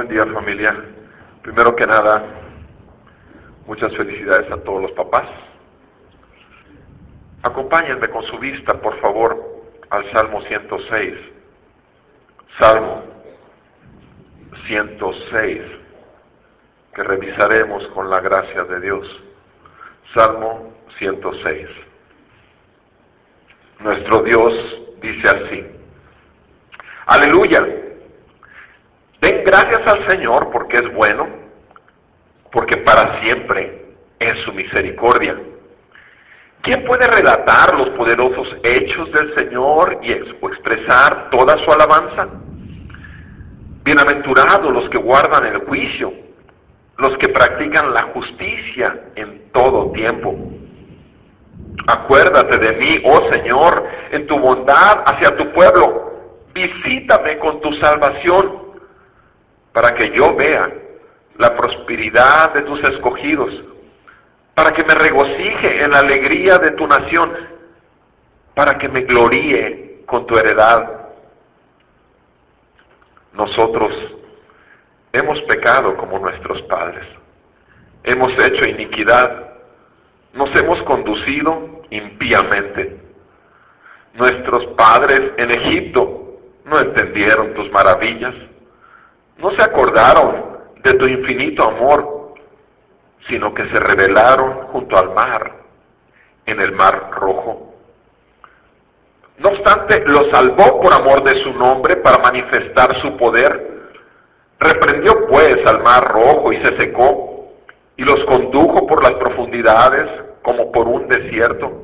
Buen día familia. Primero que nada, muchas felicidades a todos los papás. Acompáñenme con su vista, por favor, al Salmo 106. Salmo 106, que revisaremos con la gracia de Dios. Salmo 106. Nuestro Dios dice así. Aleluya. Gracias al Señor porque es bueno, porque para siempre es su misericordia. ¿Quién puede relatar los poderosos hechos del Señor y expresar toda su alabanza? Bienaventurados los que guardan el juicio, los que practican la justicia en todo tiempo. Acuérdate de mí, oh Señor, en tu bondad hacia tu pueblo. Visítame con tu salvación para que yo vea la prosperidad de tus escogidos, para que me regocije en la alegría de tu nación, para que me gloríe con tu heredad. Nosotros hemos pecado como nuestros padres, hemos hecho iniquidad, nos hemos conducido impíamente. Nuestros padres en Egipto no entendieron tus maravillas, no se acordaron de tu infinito amor, sino que se rebelaron junto al mar, en el mar rojo. No obstante, lo salvó por amor de su nombre para manifestar su poder. Reprendió pues al mar rojo y se secó, y los condujo por las profundidades como por un desierto.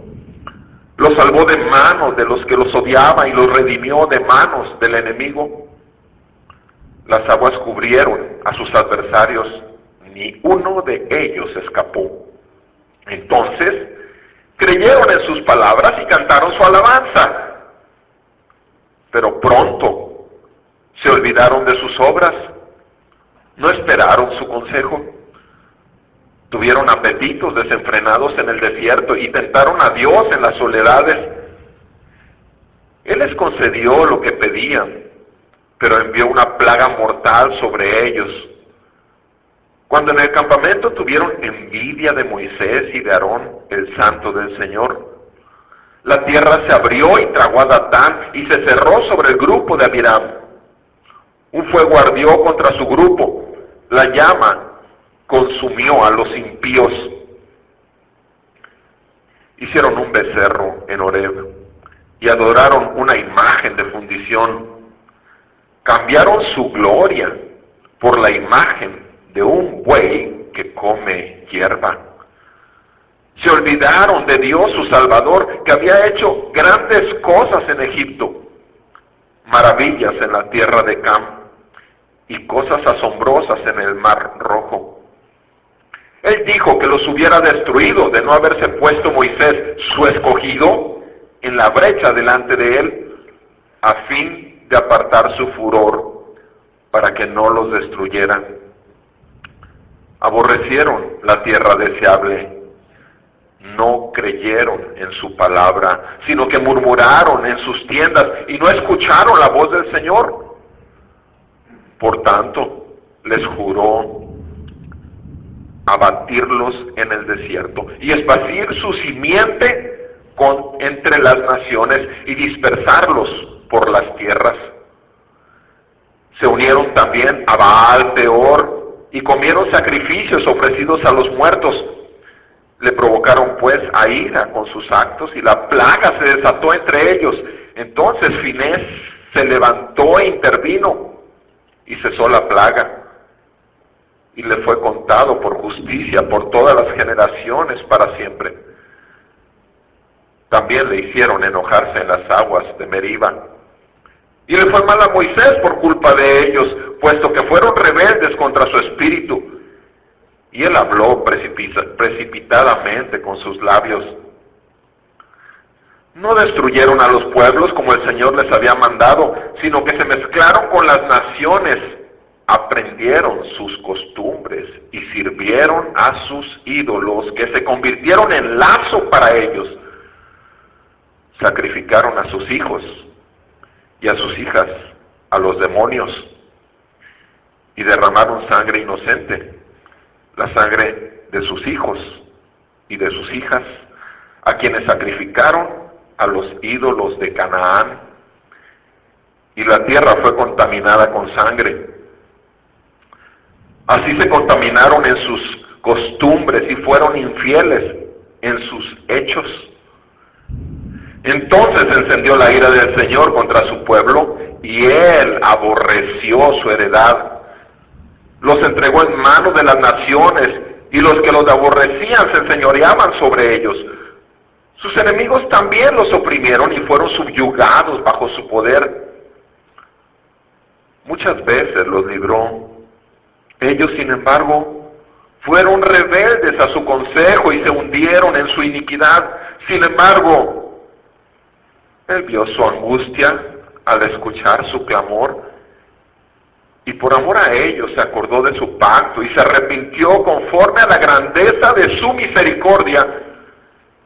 Los salvó de manos de los que los odiaban y los redimió de manos del enemigo. Las aguas cubrieron a sus adversarios, ni uno de ellos escapó. Entonces creyeron en sus palabras y cantaron su alabanza. Pero pronto se olvidaron de sus obras, no esperaron su consejo. Tuvieron apetitos desenfrenados en el desierto y tentaron a Dios en las soledades. Él les concedió lo que pedían pero envió una plaga mortal sobre ellos. Cuando en el campamento tuvieron envidia de Moisés y de Aarón, el santo del Señor, la tierra se abrió y tragó a Datán y se cerró sobre el grupo de Abiram. Un fuego ardió contra su grupo, la llama consumió a los impíos. Hicieron un becerro en Horeb y adoraron una imagen de fundición cambiaron su gloria por la imagen de un buey que come hierba. Se olvidaron de Dios su Salvador, que había hecho grandes cosas en Egipto, maravillas en la tierra de Cam y cosas asombrosas en el mar rojo. Él dijo que los hubiera destruido de no haberse puesto Moisés, su escogido, en la brecha delante de él, a fin de apartar su furor para que no los destruyeran. Aborrecieron la tierra deseable, no creyeron en su palabra, sino que murmuraron en sus tiendas y no escucharon la voz del Señor. Por tanto, les juró abatirlos en el desierto y esparcir su simiente con, entre las naciones y dispersarlos por las tierras. Se unieron también a Baal Peor y comieron sacrificios ofrecidos a los muertos. Le provocaron pues a ira con sus actos y la plaga se desató entre ellos. Entonces Finés se levantó e intervino y cesó la plaga. Y le fue contado por justicia por todas las generaciones para siempre. También le hicieron enojarse en las aguas de Meriba y le fue mal a Moisés por culpa de ellos, puesto que fueron rebeldes contra su espíritu. Y él habló precipitadamente con sus labios. No destruyeron a los pueblos como el Señor les había mandado, sino que se mezclaron con las naciones, aprendieron sus costumbres y sirvieron a sus ídolos, que se convirtieron en lazo para ellos. Sacrificaron a sus hijos y a sus hijas, a los demonios. y derramaron sangre inocente, la sangre de sus hijos y de sus hijas, a quienes sacrificaron a los ídolos de Canaán, y la tierra fue contaminada con sangre. Así se contaminaron en sus costumbres y fueron infieles en sus hechos. Entonces encendió la ira del Señor contra su pueblo y él aborreció su heredad. Los entregó en manos de las naciones y los que los aborrecían se enseñoreaban sobre ellos. Sus enemigos también los oprimieron y fueron subyugados bajo su poder. Muchas veces los libró. Ellos, sin embargo, fueron rebeldes a su consejo y se hundieron en su iniquidad. Sin embargo, él vio su angustia al escuchar su clamor y por amor a ellos se acordó de su pacto y se arrepintió conforme a la grandeza de su misericordia.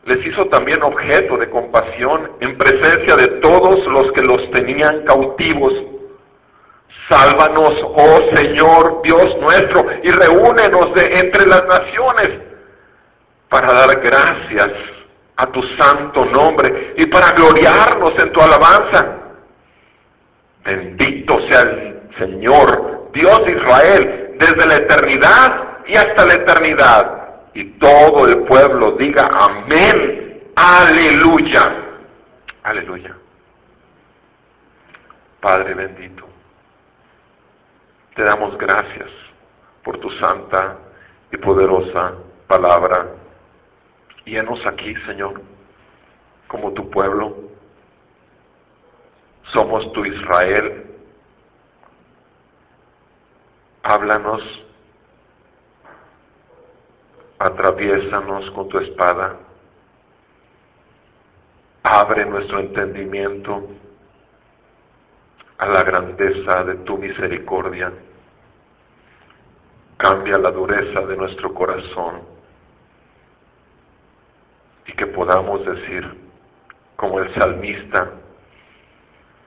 Les hizo también objeto de compasión en presencia de todos los que los tenían cautivos. Sálvanos, oh Señor Dios nuestro, y reúnenos de entre las naciones para dar gracias a tu santo nombre y para gloriarnos en tu alabanza. Bendito sea el Señor, Dios de Israel, desde la eternidad y hasta la eternidad. Y todo el pueblo diga amén, aleluya, aleluya. Padre bendito, te damos gracias por tu santa y poderosa palabra. Y aquí, Señor, como tu pueblo. Somos tu Israel. Háblanos, atraviésanos con tu espada, abre nuestro entendimiento a la grandeza de tu misericordia, cambia la dureza de nuestro corazón y que podamos decir, como el salmista,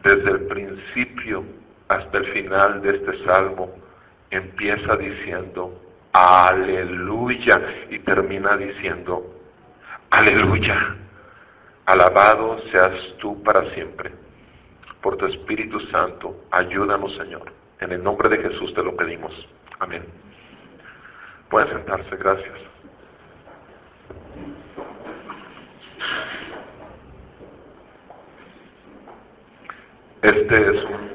desde el principio hasta el final de este salmo, empieza diciendo, aleluya, y termina diciendo, aleluya, alabado seas tú para siempre. Por tu Espíritu Santo, ayúdanos Señor. En el nombre de Jesús te lo pedimos. Amén. Pueden sentarse, gracias. Este es un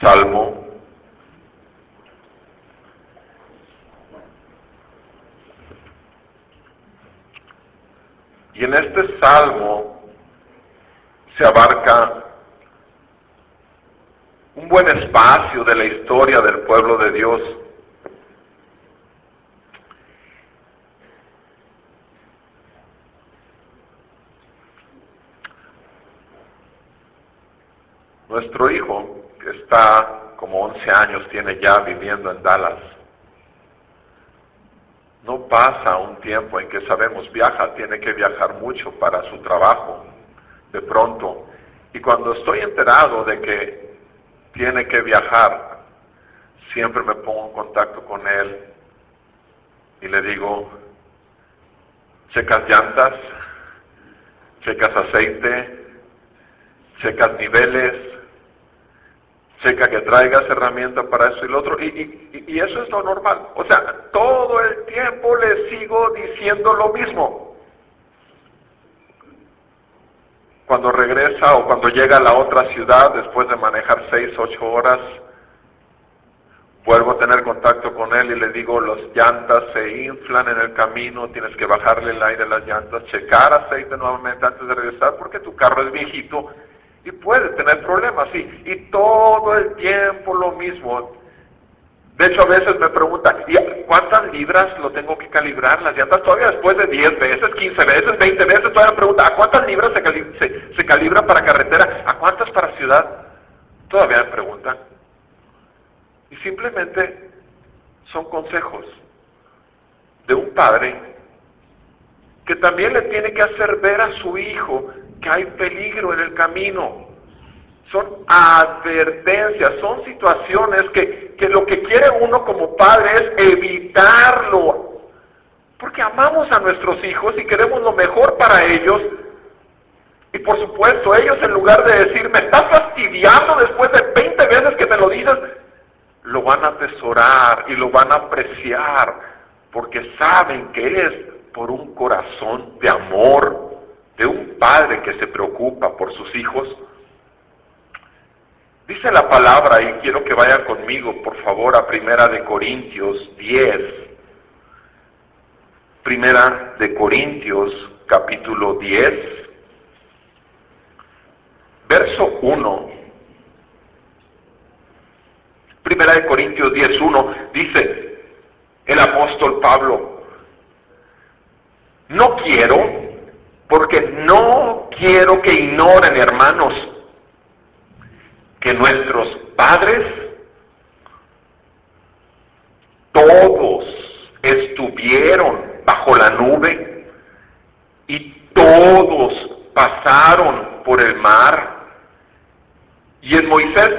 salmo Y en este salmo se abarca un buen espacio de la historia del pueblo de Dios. Nuestro hijo, que está como 11 años, tiene ya viviendo en Dallas, no pasa un tiempo en que sabemos viaja, tiene que viajar mucho para su trabajo, de pronto. Y cuando estoy enterado de que tiene que viajar, siempre me pongo en contacto con él y le digo, checas llantas, checas aceite, checas niveles, checa que traigas herramientas para eso y lo otro, y, y, eso es lo normal. O sea, todo el tiempo le sigo diciendo lo mismo. Cuando regresa o cuando llega a la otra ciudad después de manejar seis, ocho horas, vuelvo a tener contacto con él y le digo, los llantas se inflan en el camino, tienes que bajarle el aire a las llantas, checar aceite nuevamente antes de regresar porque tu carro es viejito y puede tener problemas, sí. Y todo el tiempo lo mismo. De hecho, a veces me preguntan, ¿y cuántas libras lo tengo que calibrar las llantas? Todavía después de 10 veces, 15 veces, 20 veces, todavía me pregunta, ¿a cuántas libras se, se calibra para carretera? ¿A cuántas para ciudad? Todavía me preguntan. Y simplemente son consejos de un padre que también le tiene que hacer ver a su hijo que hay peligro en el camino. Son advertencias, son situaciones que, que, lo que quiere uno como padre es evitarlo. Porque amamos a nuestros hijos y queremos lo mejor para ellos. Y por supuesto, ellos en lugar de decir, me estás fastidiando después de 20 veces que me lo dices, lo van a atesorar y lo van a apreciar, porque saben que es por un corazón de amor de un padre que se preocupa por sus hijos. Dice la palabra y quiero que vaya conmigo, por favor, a Primera de Corintios 10. Primera de Corintios capítulo 10, verso 1. Primera de Corintios 10.1 dice el apóstol Pablo, no quiero, porque no quiero que ignoren, hermanos, que nuestros padres todos estuvieron bajo la nube y todos pasaron por el mar. Y en Moisés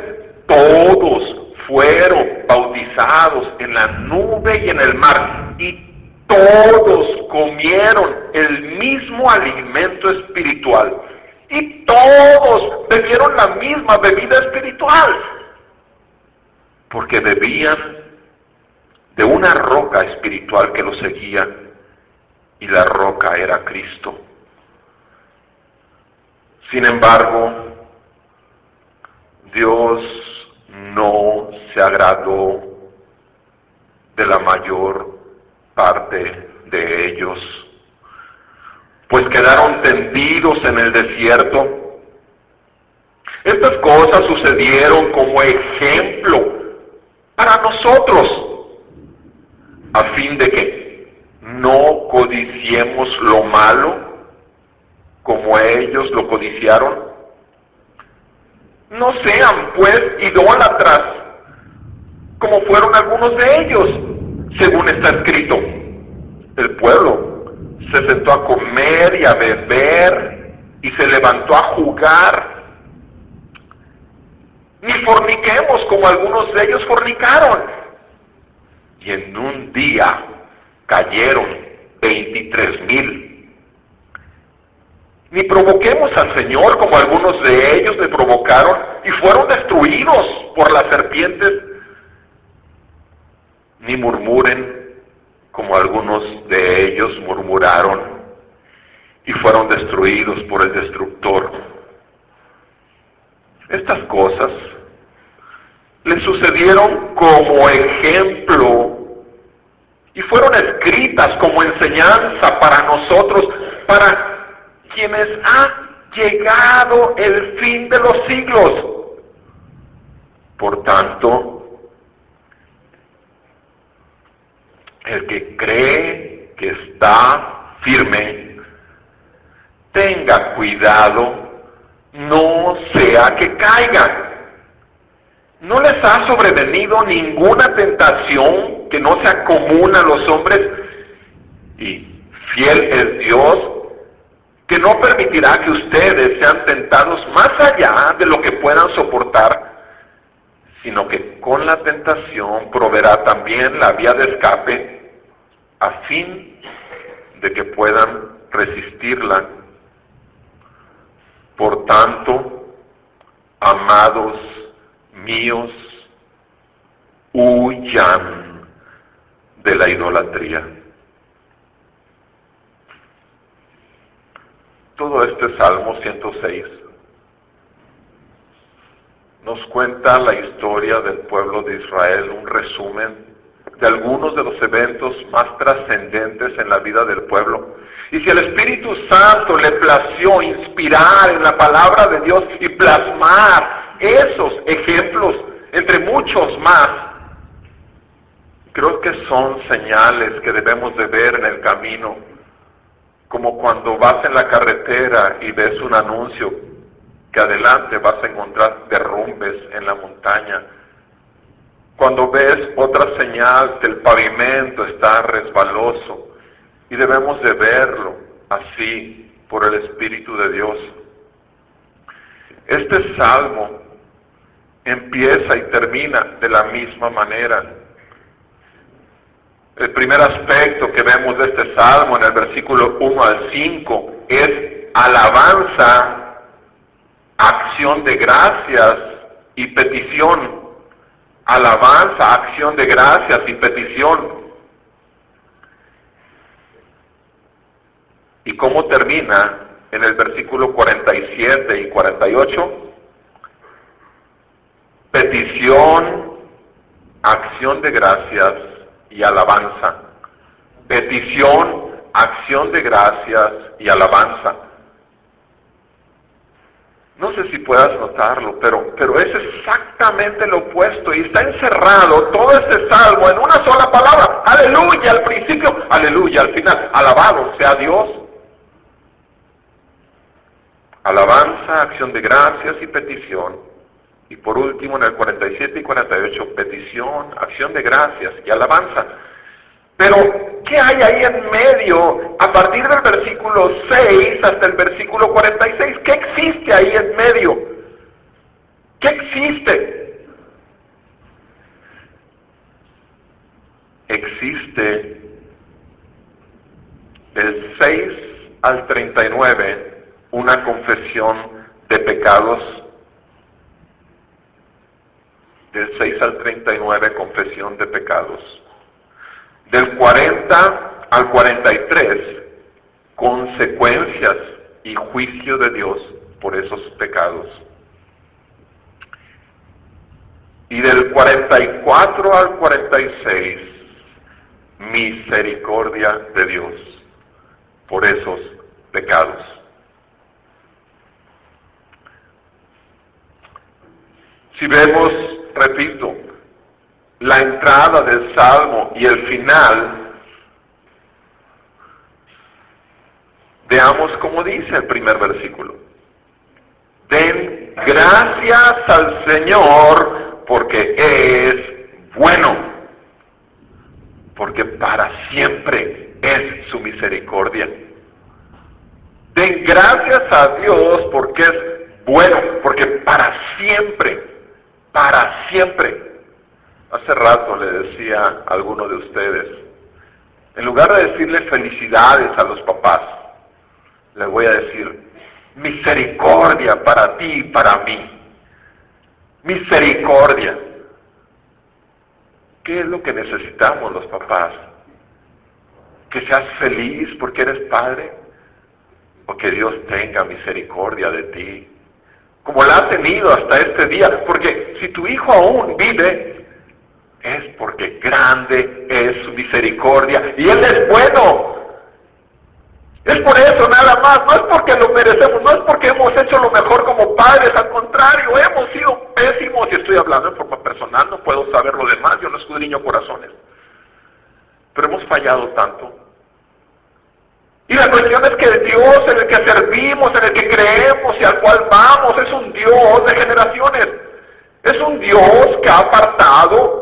todos fueron bautizados en la nube y en el mar, y todos comieron el mismo alimento espiritual, y todos bebieron la misma bebida espiritual, porque bebían de una roca espiritual que los seguía, y la roca era Cristo. Sin embargo, Dios no se agradó de la mayor parte de ellos, pues quedaron tendidos en el desierto. Estas cosas sucedieron como ejemplo para nosotros, a fin de que no codiciemos lo malo como ellos lo codiciaron. No sean pues idólatras, como fueron algunos de ellos, según está escrito. El pueblo se sentó a comer y a beber y se levantó a jugar. Ni forniquemos como algunos de ellos fornicaron. Y en un día cayeron veintitrés mil ni provoquemos al Señor como algunos de ellos le provocaron y fueron destruidos por las serpientes, ni murmuren como algunos de ellos murmuraron y fueron destruidos por el destructor. Estas cosas le sucedieron como ejemplo y fueron escritas como enseñanza para nosotros, para quienes ha llegado el fin de los siglos. Por tanto, el que cree que está firme, tenga cuidado, no sea que caiga. No les ha sobrevenido ninguna tentación que no sea común a los hombres y fiel es Dios que no permitirá que ustedes sean tentados más allá de lo que puedan soportar, sino que con la tentación proveerá también la vía de escape fin de que puedan resistirla. Por tanto, amados míos, huyan de la idolatría. Todo este Salmo 106 nos cuenta la historia del pueblo de Israel, un resumen de algunos de los eventos más trascendentes en la vida del pueblo. Y si el Espíritu Santo le plació inspirar en la palabra de Dios y plasmar esos ejemplos entre muchos más, creo que son señales que debemos de ver en el camino como cuando vas en la carretera y ves un anuncio que adelante vas a encontrar derrumbes en la montaña. Cuando ves otra señal que el pavimento está resbaloso y debemos de verlo así por el Espíritu de Dios. Este salmo empieza y termina de la misma manera. El primer aspecto que vemos de este salmo en el versículo 1 al 5 es alabanza, acción de gracias y petición. Alabanza, acción de gracias y petición. ¿Y cómo termina en el versículo 47 y 48? petición, acción de gracias y alabanza. Petición, acción de gracias y alabanza. No sé si puedas notarlo, pero, pero es exactamente lo opuesto y está encerrado todo este salmo en una sola palabra. Aleluya al principio, aleluya al final. Alabado sea Dios. Alabanza, acción de gracias y petición y por último, en el 47 y 48, petición, acción de gracias y alabanza. Pero, ¿qué hay ahí en medio? A partir del versículo 6 hasta el versículo 46, ¿qué existe ahí en medio? ¿Qué existe? Existe del 6 al 39 una confesión de pecados del 6 al 39, confesión de pecados. Del 40 al 43, consecuencias y juicio de Dios por esos pecados. Y del 44 al 46, misericordia de Dios por esos pecados. Si vemos repito, la entrada del Salmo y el final, veamos cómo dice el primer versículo. Den gracias al Señor porque es bueno, porque para siempre es su misericordia. Den gracias a Dios porque es bueno, porque para siempre para siempre. Hace rato le decía a alguno de ustedes, en lugar de decirle felicidades a los papás, les voy a decir misericordia para ti y para mí. Misericordia. ¿Qué es lo que necesitamos los papás? ¿Que seas feliz porque eres padre? ¿O que Dios tenga misericordia de ti? como la ha tenido hasta este día, porque si tu hijo aún vive, es porque grande es su misericordia y Él es bueno. Es por eso nada más, no es porque lo merecemos, no es porque hemos hecho lo mejor como padres, al contrario, hemos sido pésimos y estoy hablando en forma personal, no puedo saber lo demás, yo no escudriño corazones. Pero hemos fallado tanto y la cuestión es que el Dios en el que servimos, en el que creemos y al cual vamos, es un Dios de generaciones. Es un Dios que ha apartado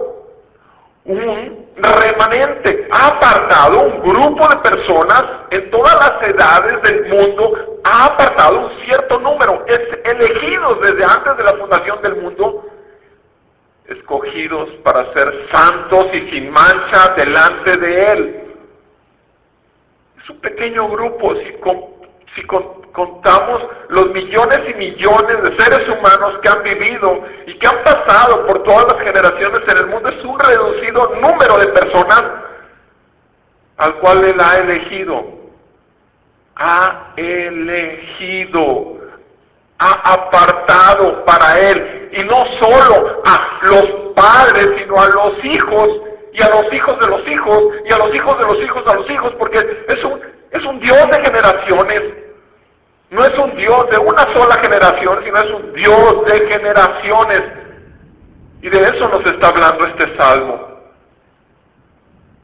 un remanente, ha apartado un grupo de personas en todas las edades del mundo, ha apartado un cierto número, es elegidos desde antes de la fundación del mundo, escogidos para ser santos y sin mancha delante de Él. Es un pequeño grupo, si, si contamos los millones y millones de seres humanos que han vivido y que han pasado por todas las generaciones en el mundo, es un reducido número de personas al cual Él ha elegido. Ha elegido, ha apartado para Él, y no solo a los padres, sino a los hijos y a los hijos de los hijos, y a los hijos de los hijos de los hijos, porque es un, es un Dios de generaciones. No es un Dios de una sola generación, sino es un Dios de generaciones. Y de eso nos está hablando este salmo.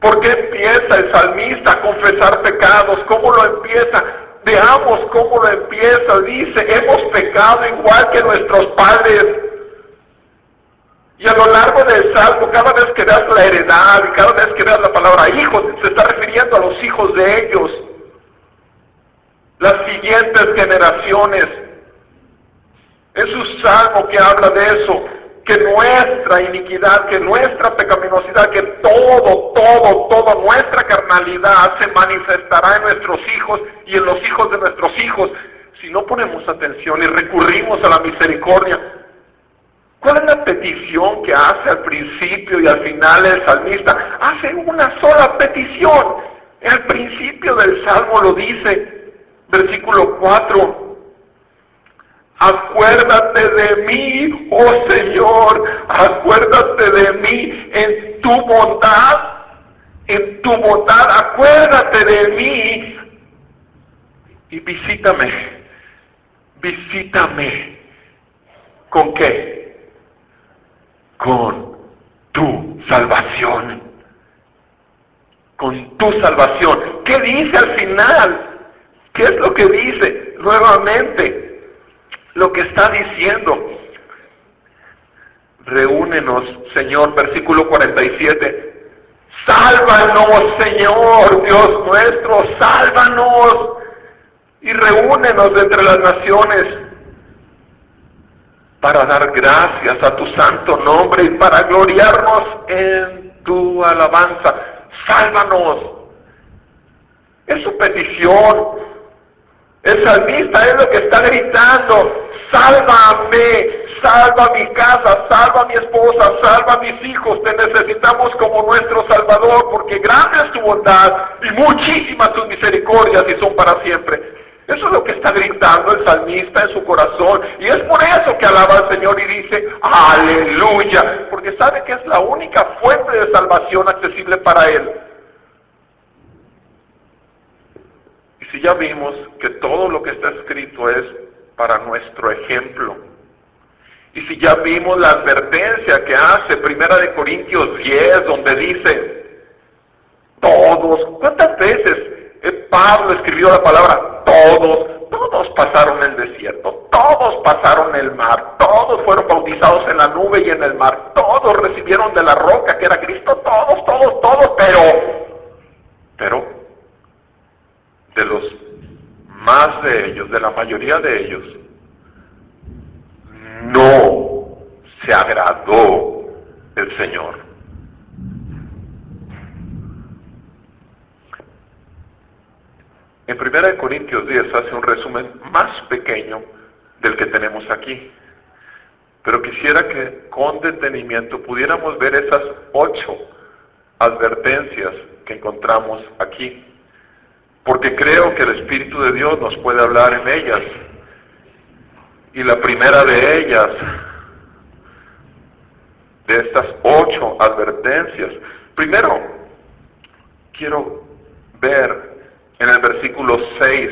¿Por qué empieza el salmista a confesar pecados? ¿Cómo lo empieza? Veamos cómo lo empieza. Dice, hemos pecado igual que nuestros padres. Y a lo largo del salmo, cada vez que das la heredad y cada vez que das la palabra hijos, se está refiriendo a los hijos de ellos, las siguientes generaciones. Es un salmo que habla de eso, que nuestra iniquidad, que nuestra pecaminosidad, que todo, todo, toda nuestra carnalidad se manifestará en nuestros hijos y en los hijos de nuestros hijos si no ponemos atención y recurrimos a la misericordia. ¿Cuál es la petición que hace al principio y al final el salmista? Hace una sola petición. Al principio del salmo lo dice, versículo 4, Acuérdate de mí, oh Señor, acuérdate de mí en tu bondad, en tu bondad, acuérdate de mí y visítame, visítame. ¿Con qué? Con tu salvación. Con tu salvación. ¿Qué dice al final? ¿Qué es lo que dice? Nuevamente, lo que está diciendo. Reúnenos, Señor, versículo 47. Sálvanos, Señor, Dios nuestro, sálvanos y reúnenos entre las naciones para dar gracias a tu santo nombre y para gloriarnos en tu alabanza. Sálvanos. Es su petición. El salmista es lo que está gritando, sálvame, salva mi casa, salva mi esposa, salva mis hijos, te necesitamos como nuestro Salvador, porque grande es tu bondad y muchísimas tus misericordias y son para siempre. Eso es lo que está gritando el salmista en su corazón. Y es por eso que alaba al Señor y dice, aleluya, porque sabe que es la única fuente de salvación accesible para él. Si ya vimos que todo lo que está escrito es para nuestro ejemplo, y si ya vimos la advertencia que hace Primera de Corintios 10, donde dice, todos, ¿cuántas veces eh, Pablo escribió la palabra todos? Todos pasaron el desierto, todos pasaron el mar, todos fueron bautizados en la nube y en el mar, todos recibieron de la roca que era Cristo, todos, todos, todos, pero, pero de los más de ellos, de la mayoría de ellos, no se agradó el Señor. En 1 Corintios 10 hace un resumen más pequeño del que tenemos aquí. Pero quisiera que con detenimiento pudiéramos ver esas ocho advertencias que encontramos aquí porque creo que el Espíritu de Dios nos puede hablar en ellas. Y la primera de ellas, de estas ocho advertencias, primero quiero ver en el versículo 6,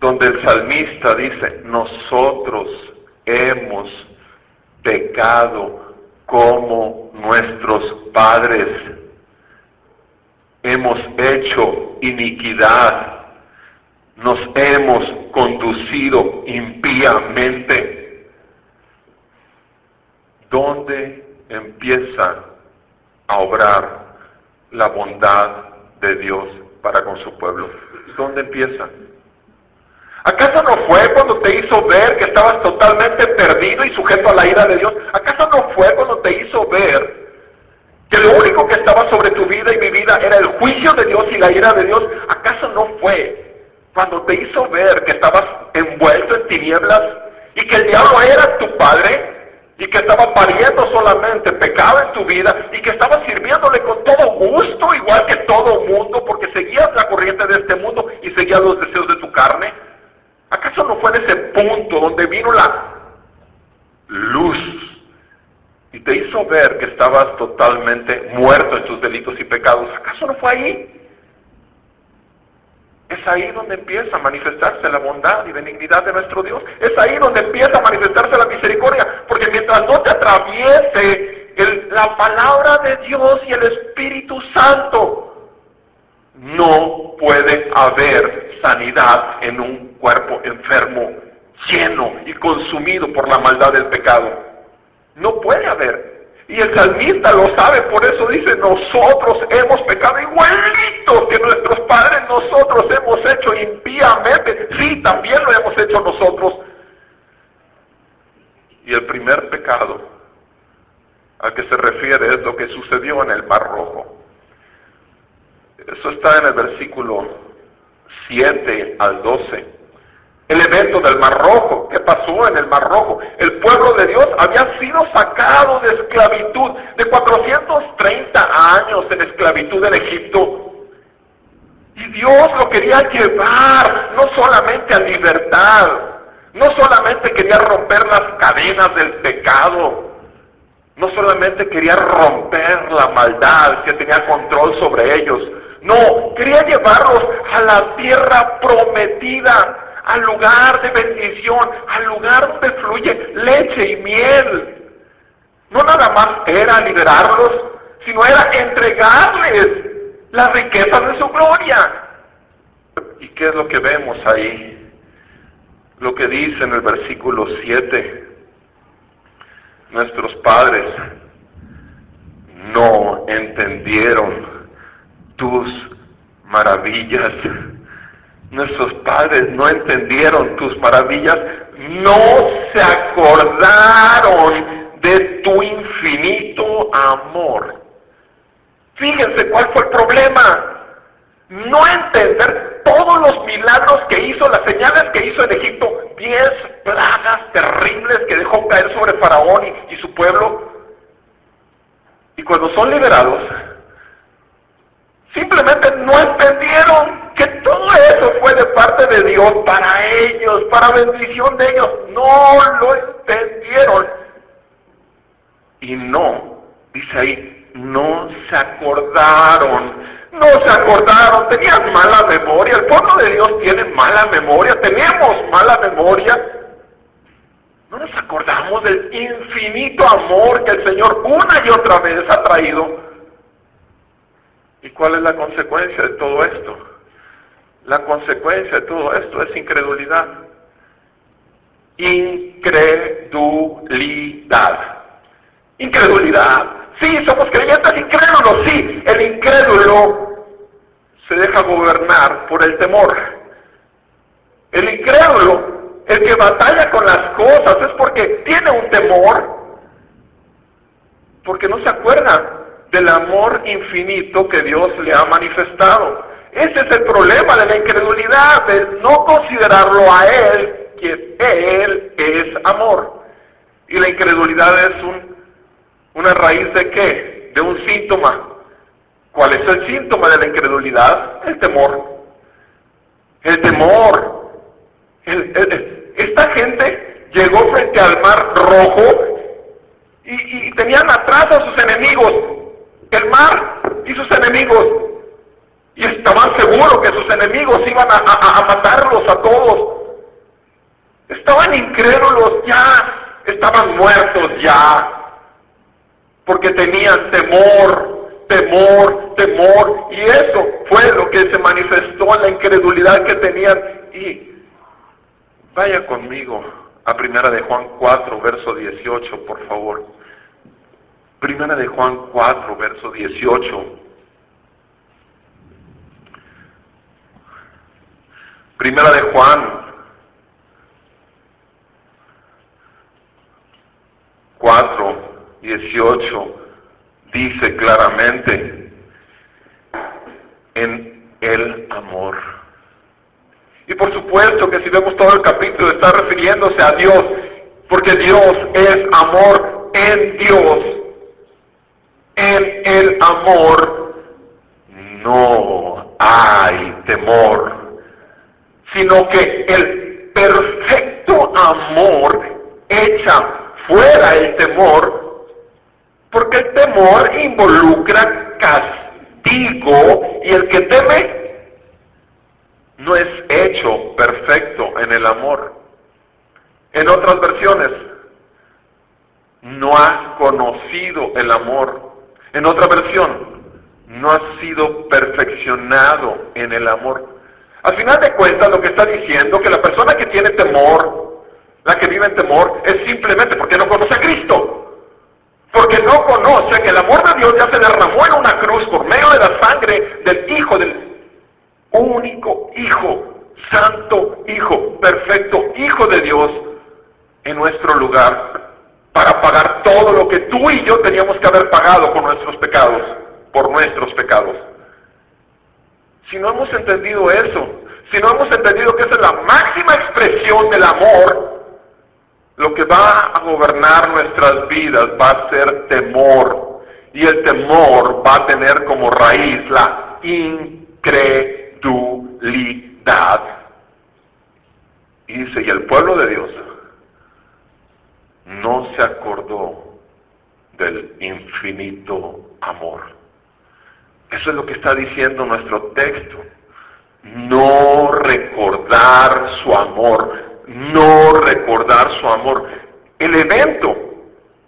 donde el salmista dice, nosotros hemos pecado como nuestros padres hemos hecho iniquidad, nos hemos conducido impíamente. ¿Dónde empieza a obrar la bondad de Dios para con su pueblo? ¿Dónde empieza? ¿Acaso no fue cuando te hizo ver que estabas totalmente perdido y sujeto a la ira de Dios? ¿Acaso no fue cuando te hizo ver que lo único que estaba sobre tu vida y mi vida era el juicio de Dios y la ira de Dios, ¿acaso no fue cuando te hizo ver que estabas envuelto en tinieblas y que el diablo era tu padre y que estaba pariendo solamente pecado en tu vida y que estabas sirviéndole con todo gusto, igual que todo mundo, porque seguías la corriente de este mundo y seguías los deseos de tu carne? ¿Acaso no fue en ese punto donde vino la luz y te hizo ver que estabas totalmente muerto en tus delitos y pecados, ¿acaso no fue ahí? Es ahí donde empieza a manifestarse la bondad y benignidad de nuestro Dios. Es ahí donde empieza a manifestarse la misericordia. Porque mientras no te atraviese la palabra de Dios y el Espíritu Santo, no puede haber sanidad en un cuerpo enfermo, lleno y consumido por la maldad del pecado. No puede haber. Y el salmista lo sabe, por eso dice, nosotros hemos pecado igualito que nuestros padres, nosotros hemos hecho impíamente. Sí, también lo hemos hecho nosotros. Y el primer pecado al que se refiere es lo que sucedió en el Mar Rojo. Eso está en el versículo 7 al 12. El evento del Mar Rojo, ¿qué pasó en el Mar Rojo? El pueblo de Dios había sido sacado de esclavitud, de 430 años en esclavitud en Egipto. Y Dios lo quería llevar no solamente a libertad, no solamente quería romper las cadenas del pecado, no solamente quería romper la maldad que tenía control sobre ellos, no, quería llevarlos a la tierra prometida, al lugar de bendición, al lugar donde fluye leche y miel. No nada más era liberarlos, sino era entregarles las riquezas de su gloria. ¿Y qué es lo que vemos ahí? Lo que dice en el versículo 7. Nuestros padres no entendieron tus maravillas Nuestros padres no entendieron tus maravillas, no se acordaron de tu infinito amor. Fíjense cuál fue el problema. No entender todos los milagros que hizo, las señales que hizo en Egipto, diez plagas terribles que dejó caer sobre Faraón y, su pueblo. Y cuando son liberados, simplemente no entendieron que todo eso fue de parte de Dios para ellos, para bendición de ellos. No lo entendieron. Y no, dice ahí, no se acordaron. No se acordaron, tenían mala memoria. El pueblo de Dios tiene mala memoria, tenemos mala memoria. No nos acordamos del infinito amor que el Señor una y otra vez ha traído. ¿Y cuál es la consecuencia de todo esto? La consecuencia de todo esto es incredulidad. Incredulidad. Incredulidad. Sí, somos creyentes incrédulos, sí. El incrédulo se deja gobernar por el temor. El incrédulo, el que batalla con las cosas, es porque tiene un temor, porque no se acuerda del amor infinito que Dios le ha manifestado. Ese es el problema de la incredulidad, de no considerarlo a Él, que Él es amor. Y la incredulidad es un, una raíz de qué? De un síntoma. ¿Cuál es el síntoma de la incredulidad? El temor. El temor. esta gente llegó frente al mar rojo y, y tenían atrás a sus enemigos. El mar y sus enemigos y estaban seguros que sus enemigos iban a, matarlos a todos. Estaban incrédulos ya, estaban muertos ya, porque tenían temor, temor, temor, y eso fue lo que se manifestó en la incredulidad que tenían. Y vaya conmigo a Primera de Juan 4, verso 18, por favor. Primera de Juan 4, verso 18. Primera de Juan 4, 18 dice claramente en el amor. Y por supuesto que si vemos todo el capítulo está refiriéndose a Dios, porque Dios es amor en Dios. En el amor no hay temor sino que el perfecto amor echa fuera el temor, porque el temor involucra castigo y el que teme no es hecho perfecto en el amor. En otras versiones, no ha conocido el amor. En otra versión, no ha sido perfeccionado en el amor. Al final de cuentas, lo que está diciendo que la persona que tiene temor, la que vive en temor, es simplemente porque no conoce a Cristo. Porque no conoce que el amor de Dios ya se derramó en una cruz por medio de la sangre del Hijo, del único Hijo, Santo Hijo, perfecto Hijo de Dios, en nuestro lugar. para pagar todo lo que tú y yo teníamos que haber pagado por nuestros pecados, por nuestros pecados. Si no hemos entendido eso, si no hemos entendido que esa es la máxima expresión del amor, lo que va a gobernar nuestras vidas va a ser temor. Y el temor va a tener como raíz la incredulidad. Y dice, y el pueblo de Dios no se acordó del infinito amor. Eso es lo que está diciendo nuestro texto. No recordar su amor, no recordar su amor. El evento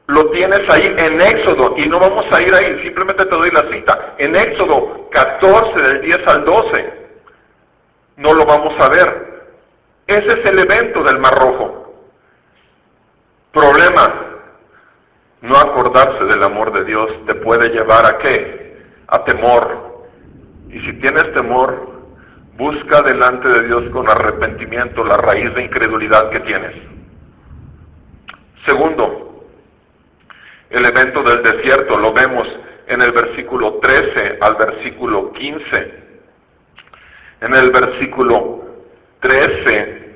lo tienes ahí en Éxodo y no vamos a ir ahí, simplemente te doy la cita. En Éxodo 14 del 10 al 12. No lo vamos a ver. Ese es el evento del Mar Rojo. Problema, no acordarse del amor de Dios te puede llevar a qué? A temor. Y si tienes temor, busca delante de Dios con arrepentimiento la raíz de incredulidad que tienes. Segundo, el evento del desierto lo vemos en el versículo 13 al versículo 15. En el versículo 13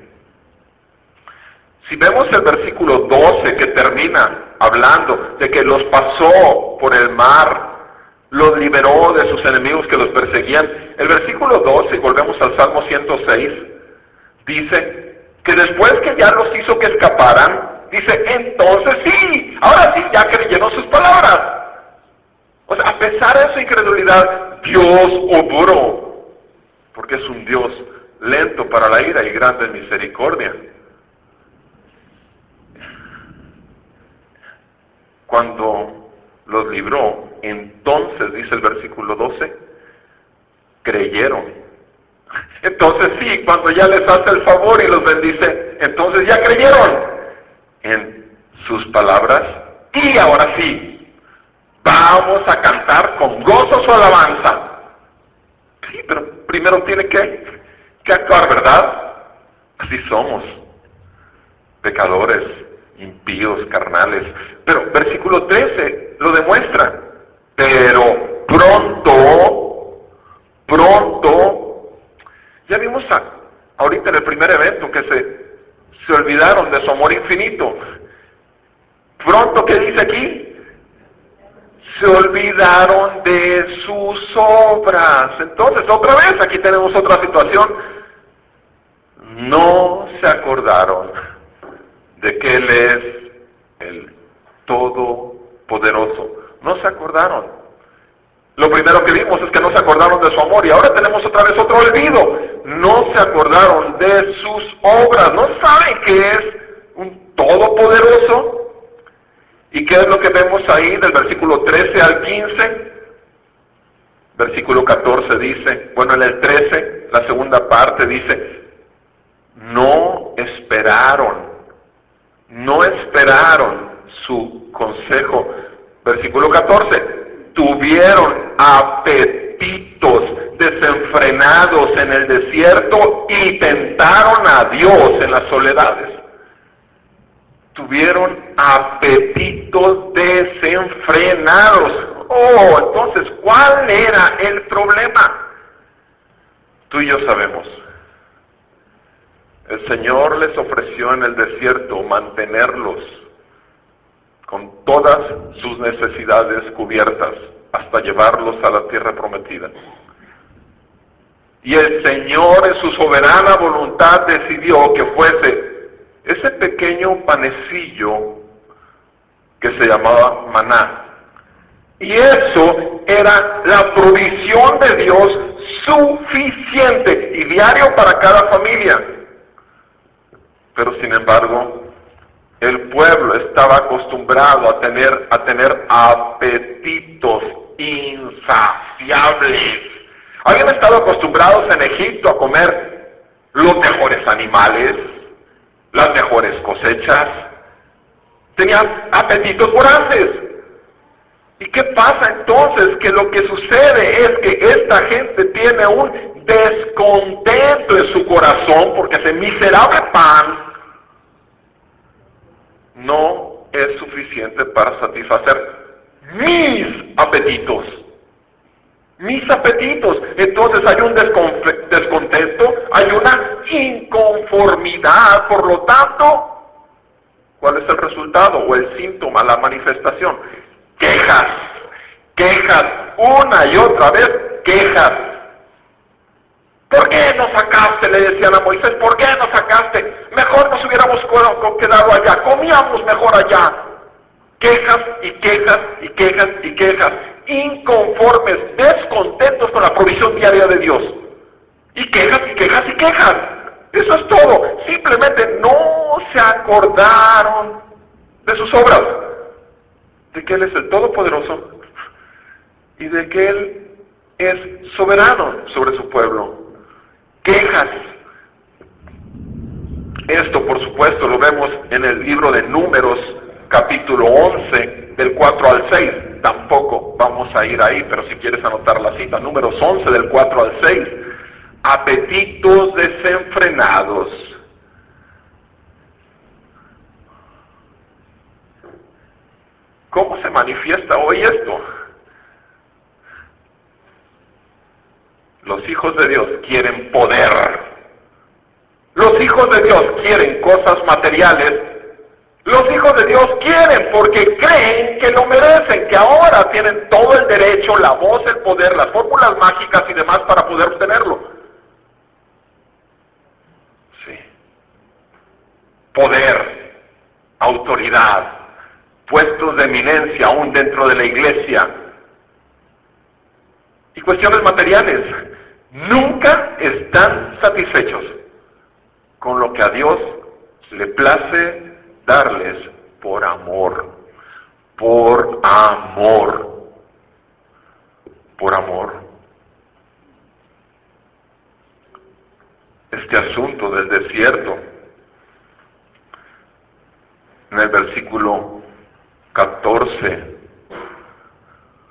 si vemos el versículo 12 que termina hablando de que los pasó por el mar, los liberó de sus enemigos que los perseguían, el versículo 12, y volvemos al Salmo 106, dice que después que ya los hizo que escaparan, dice, entonces sí, ahora sí, ya creyeron sus palabras. O sea, a pesar de su incredulidad, Dios obró, porque es un Dios lento para la ira y grande en misericordia. cuando los libró, entonces, dice el versículo 12, creyeron. Entonces sí, cuando ya les hace el favor y los bendice, entonces ya creyeron en sus palabras y ahora sí, vamos a cantar con gozo su alabanza. Sí, pero primero tiene que, que actuar, ¿verdad? Así somos, pecadores, impíos, carnales. Pero versículo 13 lo demuestra. Pero pronto, pronto, ya vimos ahorita en el primer evento que se, se olvidaron de su amor infinito. Pronto, ¿qué dice aquí? Se olvidaron de sus obras. Entonces, otra vez, aquí tenemos otra situación. No se acordaron de que Él es el Todopoderoso. No se acordaron. Lo primero que vimos es que no se acordaron de su amor y ahora tenemos otra vez otro olvido. No se acordaron de sus obras. No saben que es un Todopoderoso. ¿Y qué es lo que vemos ahí del versículo 13 al 15? Versículo 14 dice, bueno, en el 13, la segunda parte dice, no esperaron no esperaron su consejo. Versículo 14, tuvieron apetitos desenfrenados en el desierto y tentaron a Dios en las soledades. Tuvieron apetitos desenfrenados. Oh, entonces, ¿cuál era el problema? Tú y yo sabemos. El Señor les ofreció en el desierto mantenerlos con todas sus necesidades cubiertas hasta llevarlos a la tierra prometida. Y el Señor en su soberana voluntad decidió que fuese ese pequeño panecillo que se llamaba maná. Y eso era la provisión de Dios suficiente y diario para cada familia. Pero sin embargo, el pueblo estaba acostumbrado a tener, a tener apetitos insaciables. Habían estado acostumbrados en Egipto a comer los mejores animales, las mejores cosechas. Tenían apetitos voraces. ¿Y qué pasa entonces? Que lo que sucede es que esta gente tiene un descontento en su corazón porque ese miserable pan no es suficiente para satisfacer mis apetitos. Mis apetitos. Entonces hay un descontento, hay una inconformidad. Por lo tanto, ¿cuál es el resultado o el síntoma, la manifestación? Quejas, quejas, una y otra vez, quejas. ¿Por qué nos sacaste? Le decían a Moisés, ¿por qué nos sacaste? Mejor nos hubiéramos quedado allá, comíamos mejor allá quejas y quejas y quejas y quejas, inconformes, descontentos con la provisión diaria de Dios. Y quejas y quejas y quejas. Eso es todo. Simplemente no se acordaron de sus obras, de que Él es el Todopoderoso y de que Él es soberano sobre su pueblo. Quejas. Esto, por supuesto, lo vemos en el libro de Números, capítulo 11, del 4 al 6. Tampoco vamos a ir ahí, pero si quieres anotar la cita, números 11 del 4 al 6. Apetitos desenfrenados. ¿Cómo se manifiesta hoy esto? Los hijos de Dios quieren poder. Los hijos de Dios quieren cosas materiales los hijos de Dios quieren porque creen que lo merecen, que ahora tienen todo el derecho, la voz, el poder, las fórmulas mágicas y demás para poder obtenerlo. Sí. Poder, autoridad, puestos de eminencia aún dentro de la iglesia y cuestiones materiales. Nunca están satisfechos con lo que a Dios le place darles por amor, por amor, por amor. Este asunto del desierto, en el versículo 14,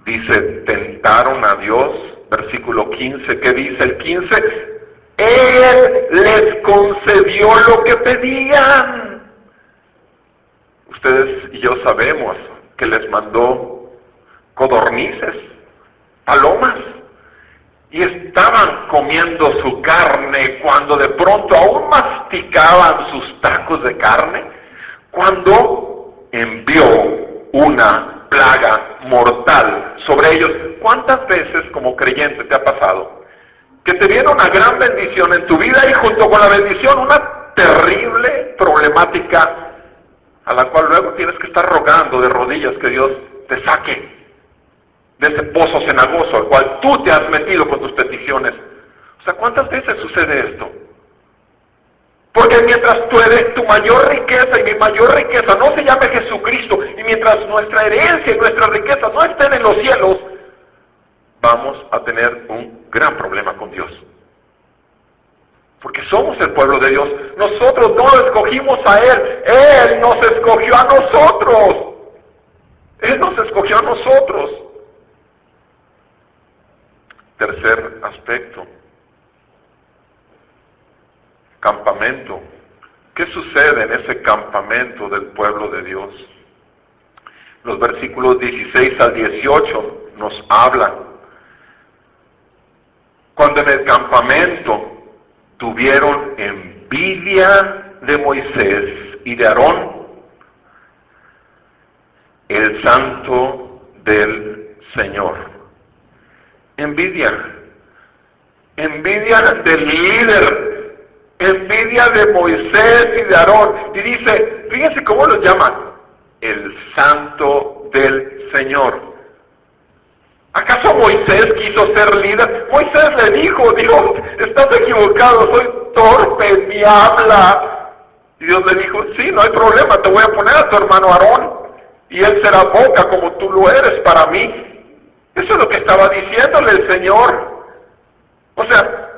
dice, tentaron a Dios, versículo 15, ¿qué dice el 15? Él les concedió lo que pedían. Ustedes y yo sabemos que les mandó codornices, palomas, y estaban comiendo su carne cuando de pronto aún masticaban sus tacos de carne, cuando envió una plaga mortal sobre ellos. ¿Cuántas veces como creyente te ha pasado que te viene una gran bendición en tu vida y junto con la bendición una terrible problemática a la cual luego tienes que estar rogando de rodillas que Dios te saque de ese pozo cenagoso al cual tú te has metido con tus peticiones. O sea, ¿cuántas veces sucede esto? Porque mientras tu, tu mayor riqueza y mi mayor riqueza no se llame Jesucristo, y mientras nuestra herencia y nuestra riqueza no estén en los cielos, vamos a tener un gran problema con Dios porque somos el pueblo de Dios. Nosotros no lo escogimos a Él, Él nos escogió a nosotros. Él nos escogió a nosotros. Tercer aspecto, campamento. ¿Qué sucede en ese campamento del pueblo de Dios? Los versículos 16 al 18 nos hablan. Cuando en el campamento tuvieron envidia de Moisés y de Aarón, el santo del Señor. Envidia, envidia del líder, envidia de Moisés y de Aarón. Y dice, fíjense cómo los llaman, el santo del Señor. ¿Acaso Moisés quiso ser líder? Moisés le dijo, Dios, estás equivocado, soy torpe, mi habla. Y Dios le dijo, sí, no hay problema, te voy a poner a tu hermano Aarón y él será boca como tú lo eres para mí. Eso es lo que estaba diciéndole el Señor. O sea,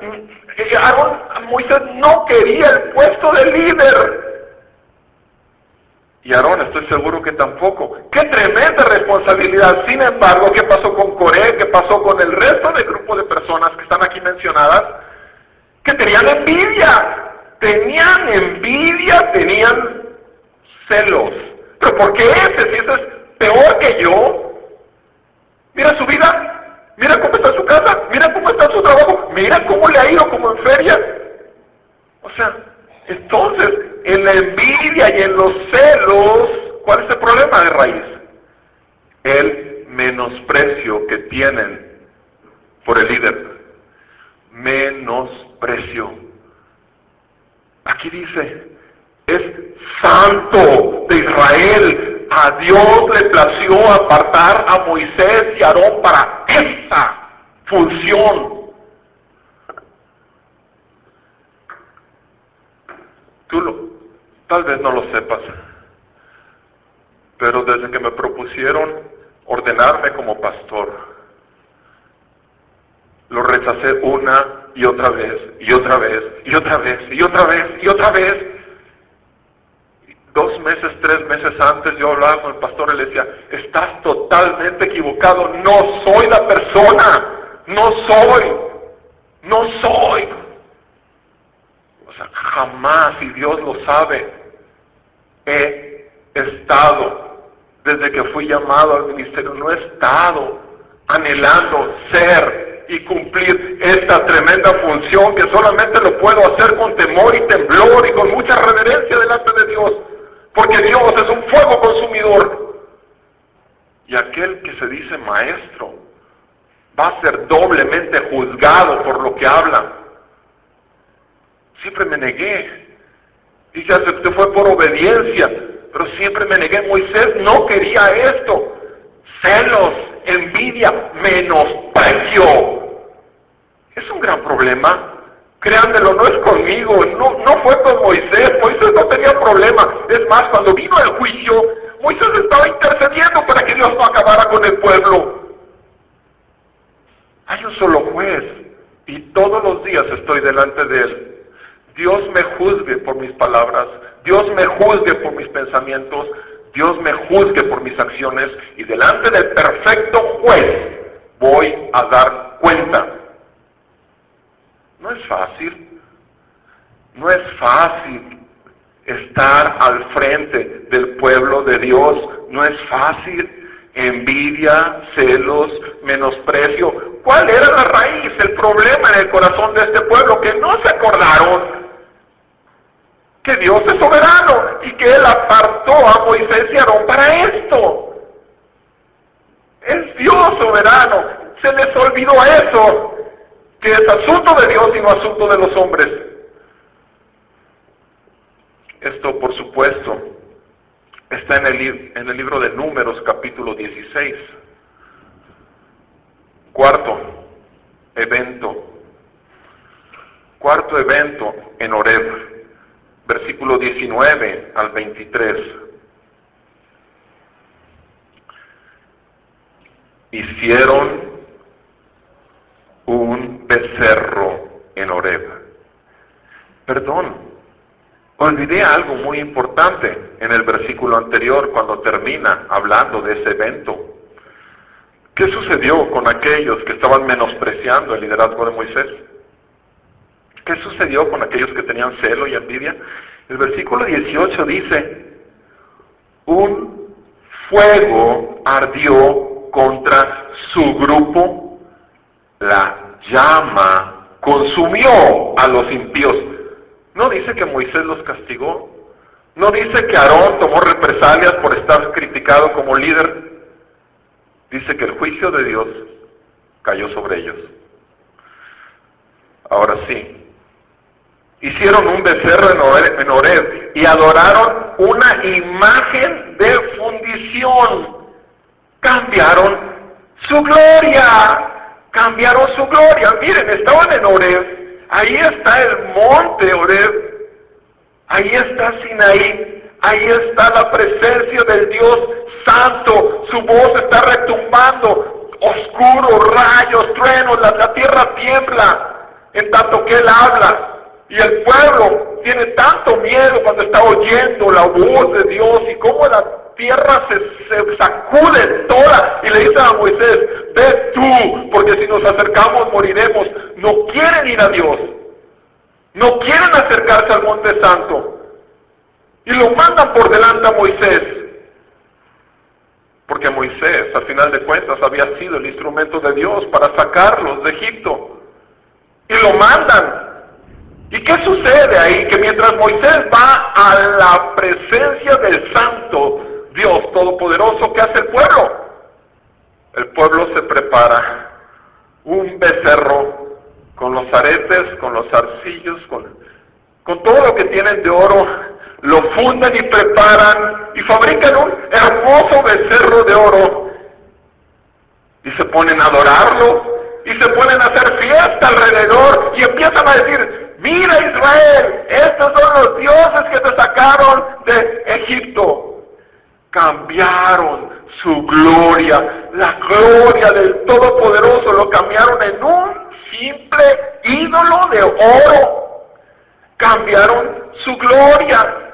Aarón, Moisés no quería el puesto de líder. Y Aarón, estoy seguro que tampoco. Qué tremenda responsabilidad. Sin embargo, ¿qué pasó con Coré? ¿Qué pasó con el resto del grupo de personas que están aquí mencionadas? Que tenían envidia. Tenían envidia, tenían celos. ¿Pero por qué ese? Si ese es peor que yo. Mira su vida, cómo le ha ido como en feria. O sea, entonces, en la envidia y en los celos, ¿cuál es el problema de raíz? El menosprecio que tienen por el líder. Menosprecio. Aquí dice, es santo de Israel. A Dios le plació apartar a Moisés y Aarón para esta función. Tú lo, tal vez no lo sepas, pero desde que me propusieron ordenarme como pastor, lo rechacé una y otra vez, y otra vez, y otra vez, y otra vez, y otra vez. Dos meses, tres meses antes yo hablaba con el pastor y le decía, estás totalmente equivocado, no soy la persona, no soy, no soy. O sea, jamás, y Dios lo sabe, he estado, desde que fui llamado al ministerio, no he estado anhelando ser y cumplir esta tremenda función que solamente lo puedo hacer con temor y temblor y con mucha reverencia delante de Dios, porque Dios es un fuego consumidor. Y aquel que se dice maestro va a ser doblemente juzgado por lo que habla. Siempre me negué. Y acepté fue por obediencia, pero siempre me negué. Moisés no quería esto. Celos, envidia, menosprecio. Es un gran problema. Créanmelo, no es conmigo, no, no fue con Moisés. Moisés no tenía problema. Es más, cuando vino el juicio, Moisés estaba intercediendo para que Dios no acabara con el pueblo. Hay un solo juez y todos los días estoy delante de él. Dios me juzgue por mis palabras, Dios me juzgue por mis pensamientos, Dios me juzgue por mis acciones y delante del perfecto juez voy a dar cuenta. No es fácil, no es fácil estar al frente del pueblo de Dios, no es fácil. Envidia, celos, menosprecio. ¿Cuál era la raíz, el problema en el corazón de este pueblo? Que no se acordaron que Dios es soberano y que Él apartó a Moisés y Aarón para esto. Es Dios soberano. Se les olvidó eso, que es asunto de Dios y no asunto de los hombres. Esto, por supuesto, está en el, en el libro de Números, capítulo 16. Cuarto evento. Cuarto evento en Oreb versículo 19 al 23. Hicieron un becerro en Oreb. Perdón, olvidé algo muy importante en el versículo anterior cuando termina hablando de ese evento. ¿Qué sucedió con aquellos que estaban menospreciando el liderazgo de Moisés? ¿Qué sucedió con aquellos que tenían celo y envidia? El versículo 18 dice, un fuego ardió contra su grupo, la llama consumió a los impíos. No dice que Moisés los castigó, no dice que Aarón tomó represalias por estar criticado como líder, dice que el juicio de Dios cayó sobre ellos. Ahora sí, hicieron un becerro en Oreb y adoraron una imagen de fundición. Cambiaron su gloria, cambiaron su gloria. Miren, estaban en Oreb, ahí está el monte Oreb, ahí está Sinaí, ahí está la presencia del Dios Santo, su voz está retumbando, oscuro, rayos, truenos, la, la tierra tiembla en tanto que Él habla. Y el pueblo tiene tanto miedo cuando está oyendo la voz de Dios y cómo la tierra se, sacude toda y le dice a Moisés, ve tú, porque si nos acercamos moriremos. No quieren ir a Dios, no quieren acercarse al monte santo. Y lo mandan por delante a Moisés. Porque Moisés, al final de cuentas, había sido el instrumento de Dios para sacarlos de Egipto. Y lo mandan. ¿Y qué sucede ahí? Que mientras Moisés va a la presencia del Santo Dios Todopoderoso, ¿qué hace el pueblo? El pueblo se prepara un becerro con los aretes, con los arcillos, con, con todo lo que tienen de oro, lo fundan y preparan y fabrican un hermoso becerro de oro y se ponen a adorarlo y se ponen a hacer fiesta alrededor y empiezan a decir, mira Israel, estos son los dioses que te sacaron de Egipto. Cambiaron su gloria, la gloria del Todopoderoso, lo cambiaron en un simple ídolo de oro. Cambiaron su gloria.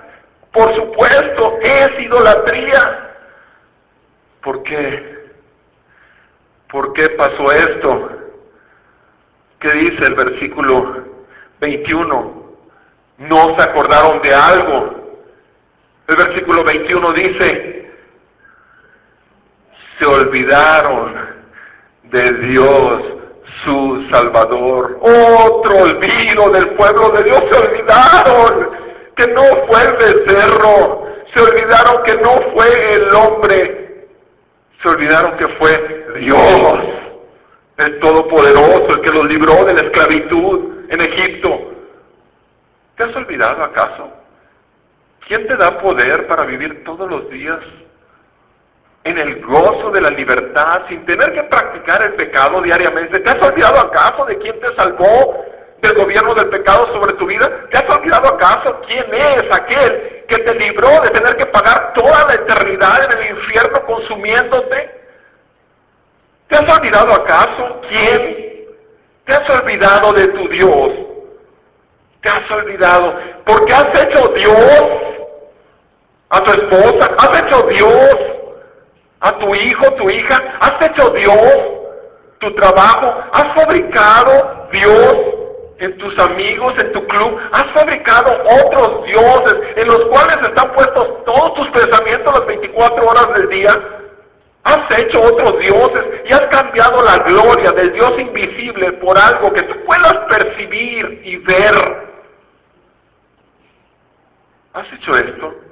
Por supuesto, es idolatría. ¿Por qué? ¿Por qué pasó esto? ¿Qué dice el versículo 21? No se acordaron de algo. El versículo 21 dice, se olvidaron de Dios, su Salvador. Otro olvido del pueblo de Dios. Se olvidaron que no fue el becerro. Se olvidaron que no fue el hombre. Se olvidaron que fue Dios, el Todopoderoso, el que los libró de la esclavitud en Egipto. ¿Te has olvidado acaso? ¿Quién te da poder para vivir todos los días en el gozo de la libertad sin tener que practicar el pecado diariamente? ¿Te has olvidado acaso de quién te salvó del gobierno del pecado sobre tu vida? ¿Te has olvidado acaso quién es aquel que te libró de tener que pagar toda la eternidad en el infierno consumiéndote? ¿Te has olvidado acaso quién? ¿Te has olvidado de tu Dios? ¿Te has olvidado? Porque has hecho Dios a tu esposa, has hecho Dios a tu hijo, tu hija, has hecho Dios tu trabajo, has fabricado Dios en tus amigos, en tu club, has fabricado otros dioses en los cuales están puestos todos tus pensamientos las 24 horas del día. Has hecho otros dioses y has cambiado la gloria del Dios invisible por algo que tú puedas percibir y ver. ¿Has hecho esto?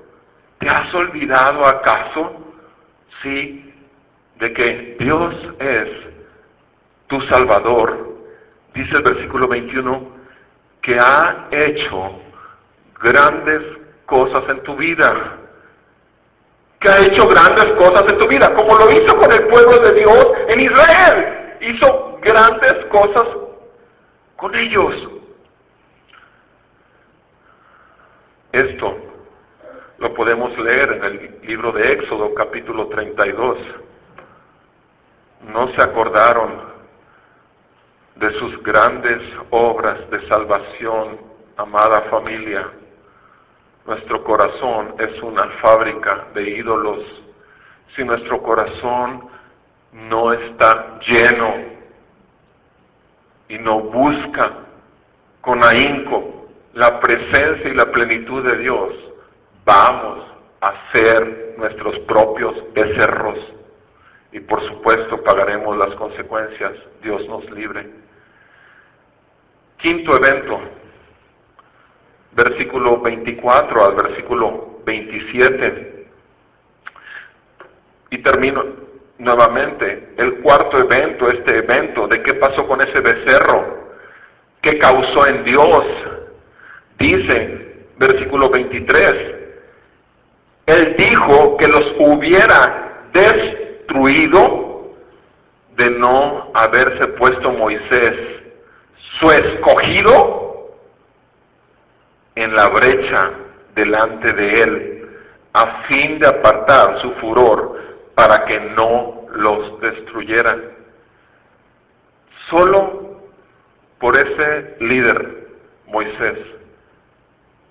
¿Te has olvidado acaso, sí, de que Dios es tu Salvador? Dice el versículo 21, que ha hecho grandes cosas en tu vida que ha hecho grandes cosas en tu vida, como lo hizo con el pueblo de Dios en Israel. Hizo grandes cosas con ellos. Esto lo podemos leer en el libro de Éxodo capítulo 32. No se acordaron de sus grandes obras de salvación, amada familia. Nuestro corazón es una fábrica de ídolos. Si nuestro corazón no está lleno y no busca con ahínco la presencia y la plenitud de Dios, vamos a ser nuestros propios becerros y por supuesto pagaremos las consecuencias. Dios nos libre. Quinto evento, versículo 24 al versículo 27. Y termino nuevamente el cuarto evento, este evento de qué pasó con ese becerro, qué causó en Dios. Dice, versículo 23, Él dijo que los hubiera destruido de no haberse puesto Moisés, su escogido, en la brecha delante de él, a fin de apartar su furor para que no los destruyera. Solo por ese líder, Moisés,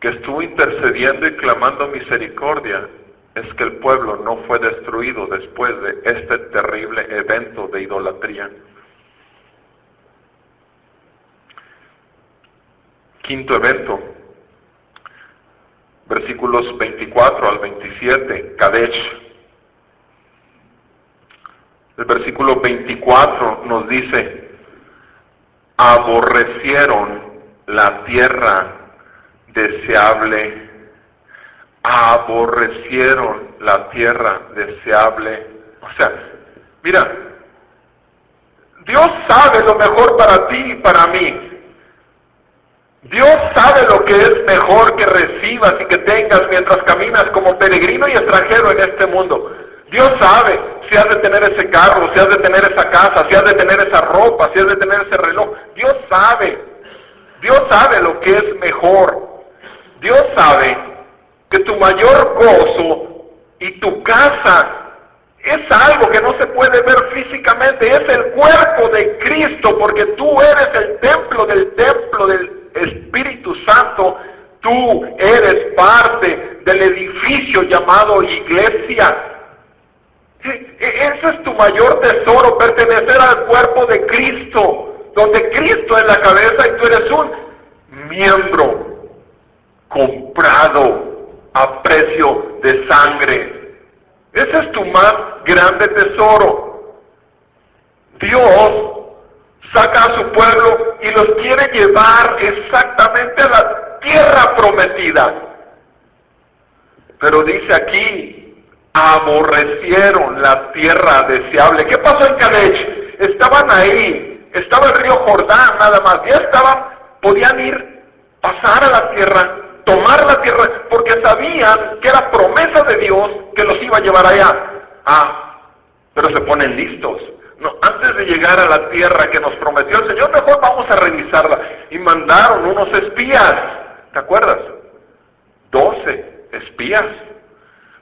que estuvo intercediendo y clamando misericordia, es que el pueblo no fue destruido después de este terrible evento de idolatría. Quinto evento, versículos 24 al 27, Kadesh. El versículo 24 nos dice, aborrecieron la tierra deseable, aborrecieron la tierra deseable. O sea, mira, Dios sabe lo mejor para ti y para mí. Dios sabe lo que es mejor que recibas y que tengas mientras caminas como peregrino y extranjero en este mundo. Dios sabe si has de tener ese carro, si has de tener esa casa, si has de tener esa ropa, si has de tener ese reloj. Dios sabe. Dios sabe lo que es mejor. Dios sabe que tu mayor gozo y tu casa es algo que no se puede ver físicamente, es el cuerpo de Cristo, porque tú eres el templo del templo del Espíritu Santo, tú eres parte del edificio llamado iglesia. E, e, ese es tu mayor tesoro, pertenecer al cuerpo de Cristo, donde Cristo es la cabeza y tú eres un miembro comprado a precio de sangre. Ese es tu más grande tesoro. Dios saca a su pueblo y los quiere llevar exactamente a la tierra prometida. Pero dice aquí, aborrecieron la tierra deseable. ¿Qué pasó en Kadesh? Estaban ahí, estaba el río Jordán nada más, ya estaban, podían ir, pasar a la tierra, tomar la tierra, porque sabían que era promesa de Dios que los iba a llevar allá. Ah, pero se ponen listos no, antes de llegar a la tierra que nos prometió el Señor, mejor vamos a revisarla. Y mandaron unos espías, ¿te acuerdas? Doce espías,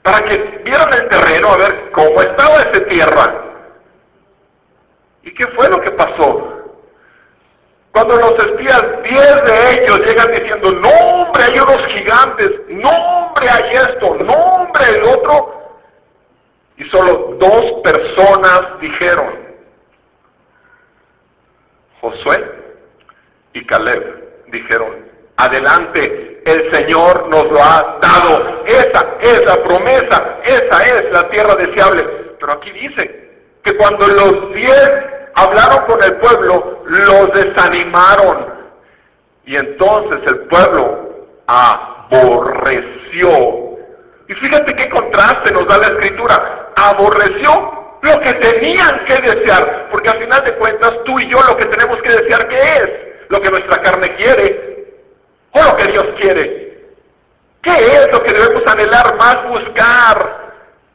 para que vieran el terreno a ver cómo estaba esa tierra. ¿Y qué fue lo que pasó? Cuando los espías, diez de ellos llegan diciendo, no hombre, hay unos gigantes, no hombre, hay esto, no hombre, el otro, y solo dos personas dijeron, Josué y Caleb dijeron, adelante, el Señor nos lo ha dado, esa es la promesa, esa es la tierra deseable. Pero aquí dice que cuando los diez hablaron con el pueblo, los desanimaron. Y entonces el pueblo aborreció. Y fíjate qué contraste nos da la escritura. Aborreció lo que tenían que desear, porque al final de cuentas tú y yo lo que tenemos que desear ¿qué es? Lo que nuestra carne quiere o lo que Dios quiere. ¿Qué es lo que debemos anhelar más buscar?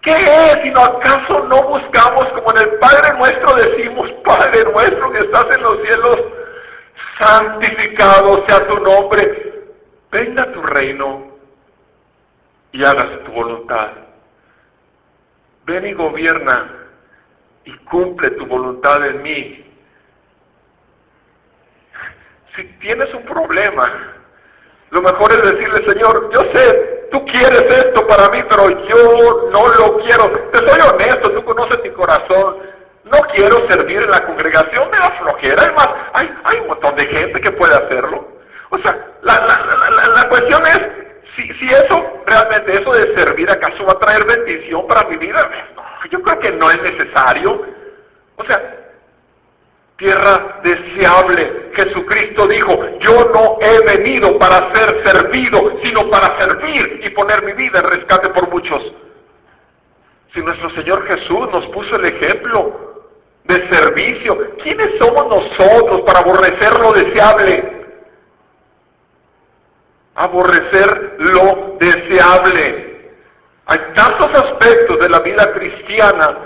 ¿Qué es? Si no acaso no buscamos como en el Padre nuestro decimos, Padre nuestro que estás en los cielos, santificado sea tu nombre, venga tu reino y hágase tu voluntad. Ven y gobierna y cumple tu voluntad en mí. Si tienes un problema, lo mejor es decirle, Señor, yo sé, tú quieres esto para mí, pero yo no lo quiero. Te soy honesto, tú conoces mi corazón. No quiero servir en la congregación, me da flojera. Además, hay, hay un montón de gente que puede hacerlo. O sea, la, la, la, cuestión es, si, si eso, realmente eso de servir, ¿acaso va a traer bendición para mi vida? yo creo que no es necesario. O sea, tierra deseable. Jesucristo dijo, yo no he venido para ser servido, sino para servir y poner mi vida en rescate por muchos. Si nuestro Señor Jesús nos puso el ejemplo de servicio, ¿quiénes somos nosotros para aborrecer lo deseable? Aborrecer lo deseable. Hay tantos aspectos de la vida cristiana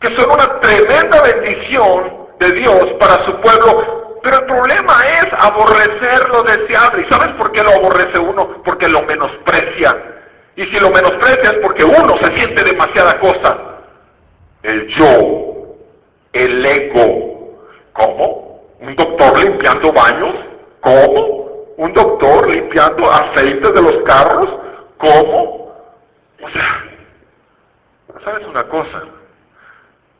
que son una tremenda bendición de Dios para su pueblo, pero el problema es aborrecer lo deseable. ¿Y sabes por qué lo aborrece uno? Porque lo menosprecia. Y si lo menosprecia es porque uno se siente demasiada cosa. El yo, el ego. ¿Cómo? ¿Un doctor limpiando baños? ¿Cómo? ¿Un doctor limpiando aceites de los carros? ¿Cómo? O sea, ¿sabes una cosa?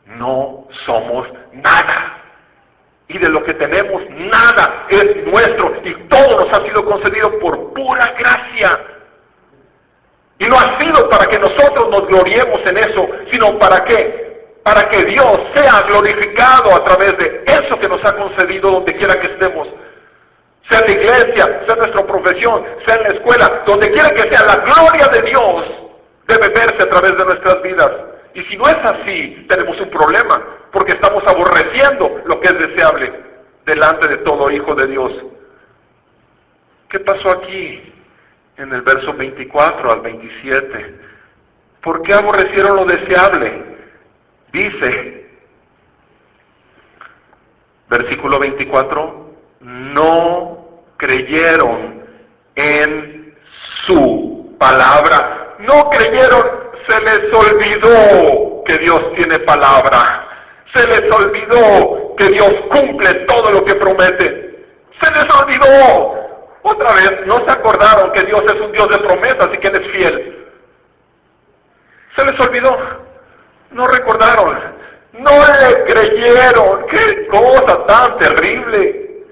No somos nada. Y de lo que tenemos, nada es nuestro. Y todo nos ha sido concedido por pura gracia. Y no ha sido para que nosotros nos gloriemos en eso, sino para qué? para que Dios sea glorificado a través de eso que nos ha concedido donde quiera que estemos. Sea la iglesia, sea nuestra profesión, sea en la escuela, donde quiera que sea, la gloria de Dios debe verse a través de nuestras vidas. Y si no es así, tenemos un problema, porque estamos aborreciendo lo que es deseable delante de todo hijo de Dios. ¿Qué pasó aquí en el verso 24 al 27? ¿Por qué aborrecieron lo deseable? Dice, versículo 24, no creyeron en su palabra. No creyeron, se les olvidó que Dios tiene palabra. Se les olvidó que Dios cumple todo lo que promete. Se les olvidó. Otra vez, no se acordaron que Dios es un Dios de promesas y que Él es fiel. Se les olvidó. No recordaron. No le creyeron. Qué cosa tan terrible.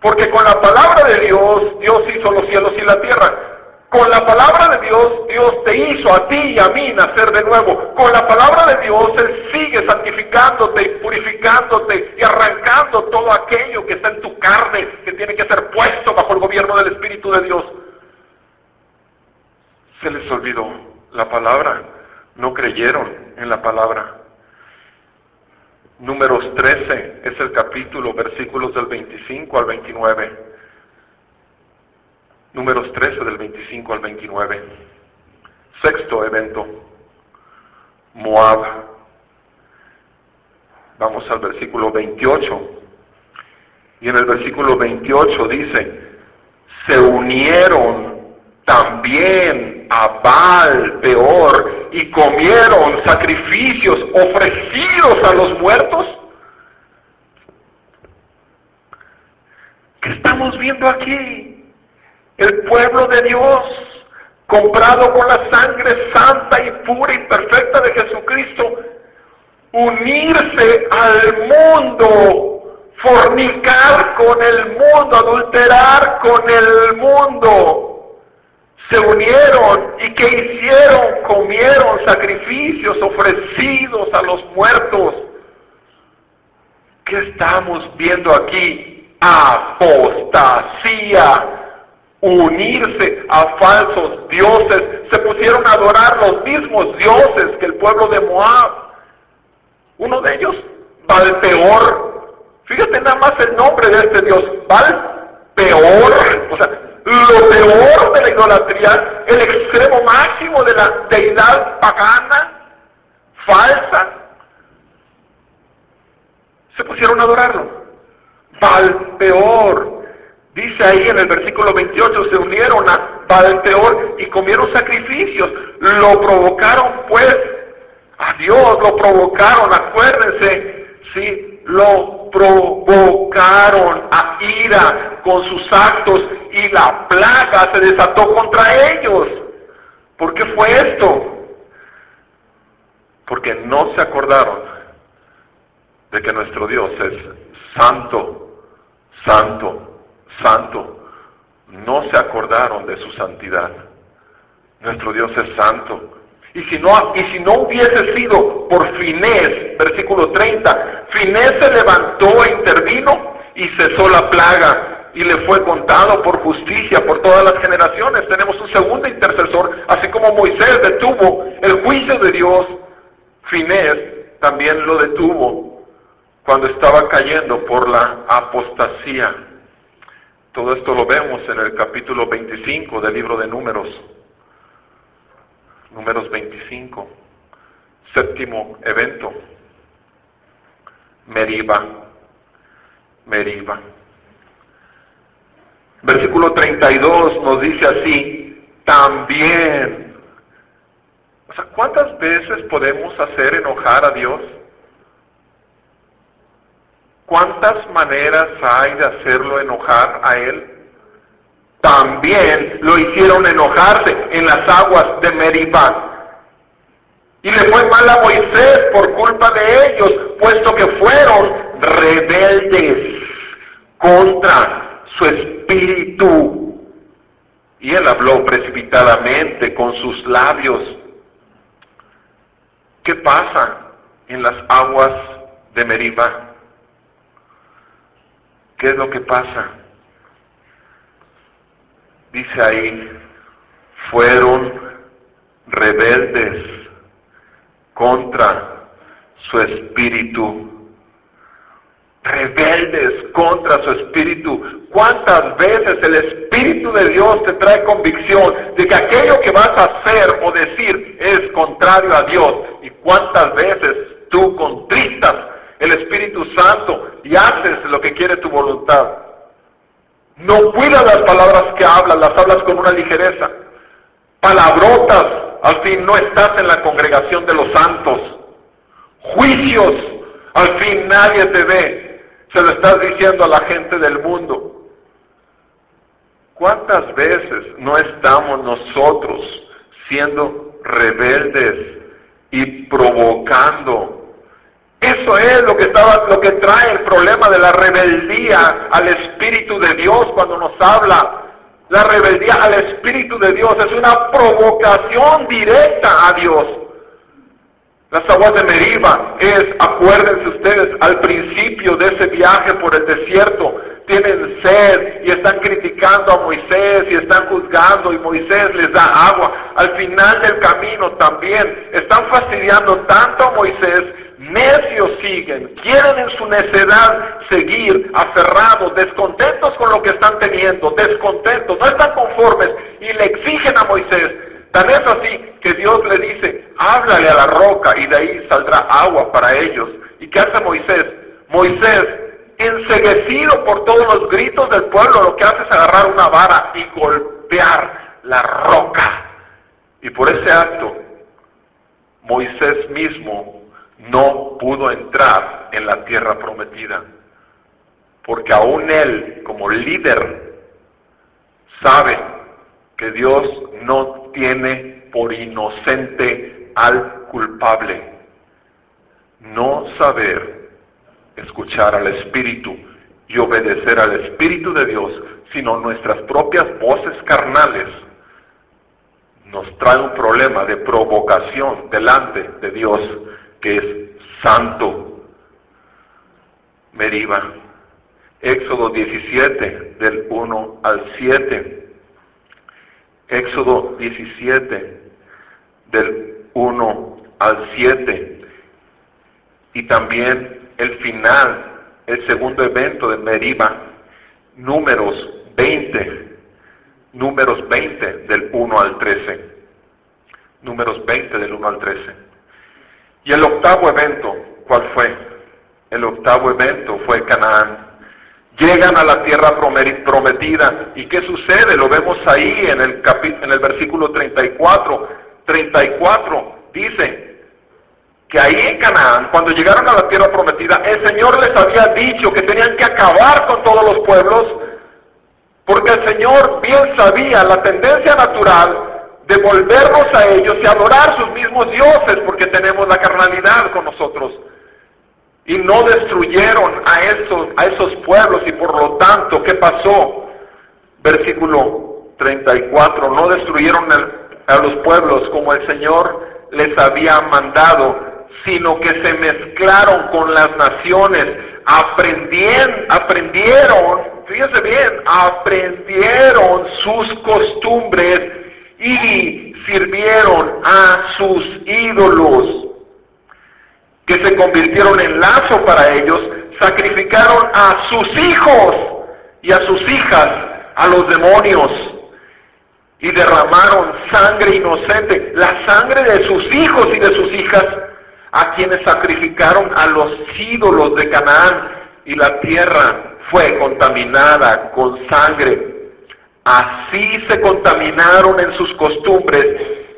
Porque con la palabra de Dios, Dios hizo los cielos y la tierra. Con la palabra de Dios, Dios te hizo a ti y a mí nacer de nuevo. Con la palabra de Dios, Él sigue santificándote y purificándote y arrancando todo aquello que está en tu carne, que tiene que ser puesto bajo el gobierno del Espíritu de Dios. Se les olvidó la palabra, no creyeron en la palabra. Números 13 es el capítulo, versículos del 25 al 29. Números 13 del 25 al 29. Sexto evento. Moab. Vamos al versículo 28. Y en el versículo 28 dice, se unieron también a Baal peor y comieron sacrificios ofrecidos a los muertos. ¿Qué estamos viendo aquí? El pueblo de Dios, comprado con la sangre santa y pura y perfecta de Jesucristo, unirse al mundo, fornicar con el mundo, adulterar con el mundo. Se unieron y que hicieron, comieron sacrificios ofrecidos a los muertos. ¿Qué estamos viendo aquí? Apostasía unirse a falsos dioses, se pusieron a adorar los mismos dioses que el pueblo de Moab. Uno de ellos, Balpeor. Fíjate nada más el nombre de este dios, Balpeor. O sea, lo peor de la idolatría, el extremo máximo de la deidad pagana, falsa. Se pusieron a adorarlo. Balpeor. Dice ahí en el versículo 28, se unieron a Balteor y comieron sacrificios. Lo provocaron pues a Dios, lo provocaron, acuérdense, sí, lo provocaron a ira con sus actos y la plaga se desató contra ellos. ¿Por qué fue esto? Porque no se acordaron de que nuestro Dios es santo, santo, santo. No se acordaron de su santidad. Nuestro Dios es santo. Y si no, y si no hubiese sido por Finés, versículo 30, Finés se levantó e intervino y cesó la plaga y le fue contado por justicia por todas las generaciones. Tenemos un segundo intercesor, así como Moisés detuvo el juicio de Dios, Finés también lo detuvo cuando estaba cayendo por la apostasía. Todo esto lo vemos en el capítulo 25 del libro de Números. Números 25. Séptimo evento. Meriba. Meriba. Versículo 32 nos dice así, también. O sea, ¿cuántas veces podemos hacer enojar a Dios? ¿Cuántas maneras hay de hacerlo enojar a él? También lo hicieron enojarse en las aguas de Meribá. Y le fue mal a Moisés por culpa de ellos, puesto que fueron rebeldes contra su espíritu. Y él habló precipitadamente con sus labios. ¿Qué pasa en las aguas de Meriba. ¿Qué es lo que pasa? Dice ahí, fueron rebeldes contra su espíritu. Rebeldes contra su espíritu. ¿Cuántas veces el Espíritu de Dios te trae convicción de que aquello que vas a hacer o decir es contrario a Dios? ¿Y cuántas veces tú contristas el Espíritu Santo y haces lo que quiere tu voluntad? No cuidas las palabras que hablas, las hablas con una ligereza. Palabrotas, al fin no estás en la congregación de los santos. Juicios, al fin nadie te ve. Se lo estás diciendo a la gente del mundo. ¿Cuántas veces no estamos nosotros siendo rebeldes y provocando? Eso es lo que estaba, lo que trae el problema de la rebeldía al Espíritu de Dios cuando nos habla. La rebeldía al Espíritu de Dios es una provocación directa a Dios. Las aguas de Meriba es, acuérdense ustedes, al principio de ese viaje por el desierto, tienen sed y están criticando a Moisés y están juzgando y Moisés les da agua. Al final del camino también están fastidiando tanto a Moisés, necios siguen, quieren en su necedad seguir aferrados, descontentos con lo que están teniendo, descontentos, no están conformes y le exigen a Moisés. Tan es así que Dios le dice, háblale a la roca y de ahí saldrá agua para ellos. ¿Y qué hace Moisés? Moisés enseguecido por todos los gritos del pueblo, lo que hace es agarrar una vara y golpear la roca. Y por ese acto, Moisés mismo no pudo entrar en la tierra prometida, porque aún él, como líder, sabe que Dios no tiene por inocente al culpable. No saber escuchar al Espíritu y obedecer al Espíritu de Dios, sino nuestras propias voces carnales, nos trae un problema de provocación delante de Dios que es santo. Meriba. Éxodo 17, del 1 al 7. Éxodo 17, del 1 al 7. Y también el final, el segundo evento de Meriba, números 20, números 20 del 1 al 13. Números 20 del 1 al 13. Y el octavo evento, ¿cuál fue? El octavo evento fue Canaán. Llegan a la tierra prometida. ¿Y qué sucede? Lo vemos ahí en el, en el versículo 34. 34 dice, que ahí en Canaán, cuando llegaron a la tierra prometida, el Señor les había dicho que tenían que acabar con todos los pueblos, porque el Señor bien sabía la tendencia natural de volvernos a ellos y adorar sus mismos dioses, porque tenemos la carnalidad con nosotros. Y no destruyeron a esos, a esos pueblos y por lo tanto, ¿qué pasó? Versículo 34, no destruyeron a los pueblos como el Señor les había mandado, sino que se mezclaron con las naciones, aprendieron, aprendieron, fíjense bien, aprendieron sus costumbres y sirvieron a sus ídolos, que se convirtieron en lazo para ellos, sacrificaron a sus hijos y a sus hijas, a los demonios, y derramaron sangre inocente, la sangre de sus hijos y de sus hijas, a quienes sacrificaron a los ídolos de Canaán y la tierra fue contaminada con sangre. Así se contaminaron en sus costumbres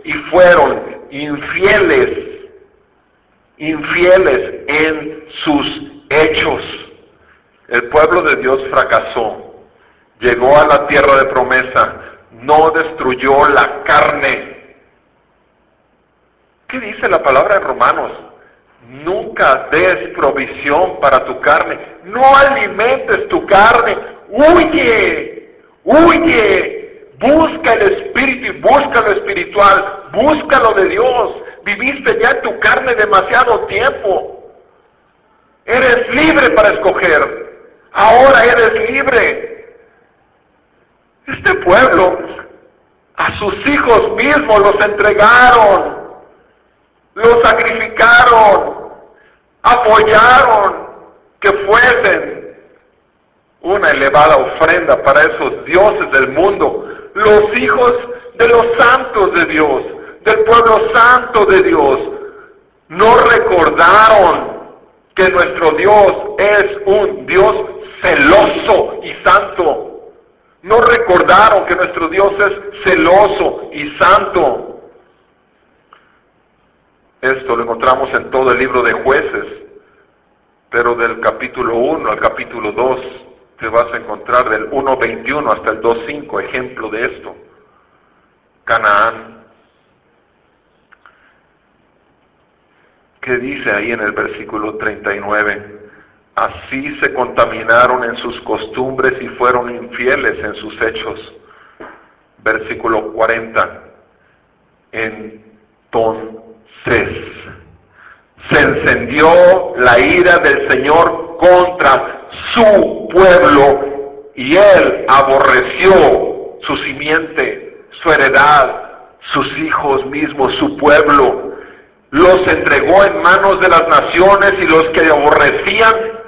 y fueron infieles, infieles en sus hechos. El pueblo de Dios fracasó, llegó a la tierra de promesa, no destruyó la carne, ¿Qué dice la palabra en Romanos? Nunca des provisión para tu carne. No alimentes tu carne. Huye, huye. Busca el espíritu y busca lo espiritual. Busca lo de Dios. Viviste ya en tu carne demasiado tiempo. Eres libre para escoger. Ahora eres libre. Este pueblo a sus hijos mismos los entregaron, los sacrificaron, apoyaron que fuesen una elevada ofrenda para esos dioses del mundo, los hijos de los santos de Dios, del pueblo santo de Dios, no recordaron que nuestro Dios es un Dios celoso y santo. No recordaron que nuestro Dios es celoso y santo. Esto lo encontramos en todo el libro de jueces, pero del capítulo 1 al capítulo 2 te vas a encontrar del 1.21 hasta el 2.5 ejemplo de esto. Canaán. ¿Qué dice ahí en el versículo 39? Así se contaminaron en sus costumbres y fueron infieles en sus hechos. Versículo 40. Entonces se encendió la ira del Señor contra su pueblo y él aborreció su simiente, su heredad, sus hijos mismos, su pueblo. Los entregó en manos de las naciones y los que aborrecían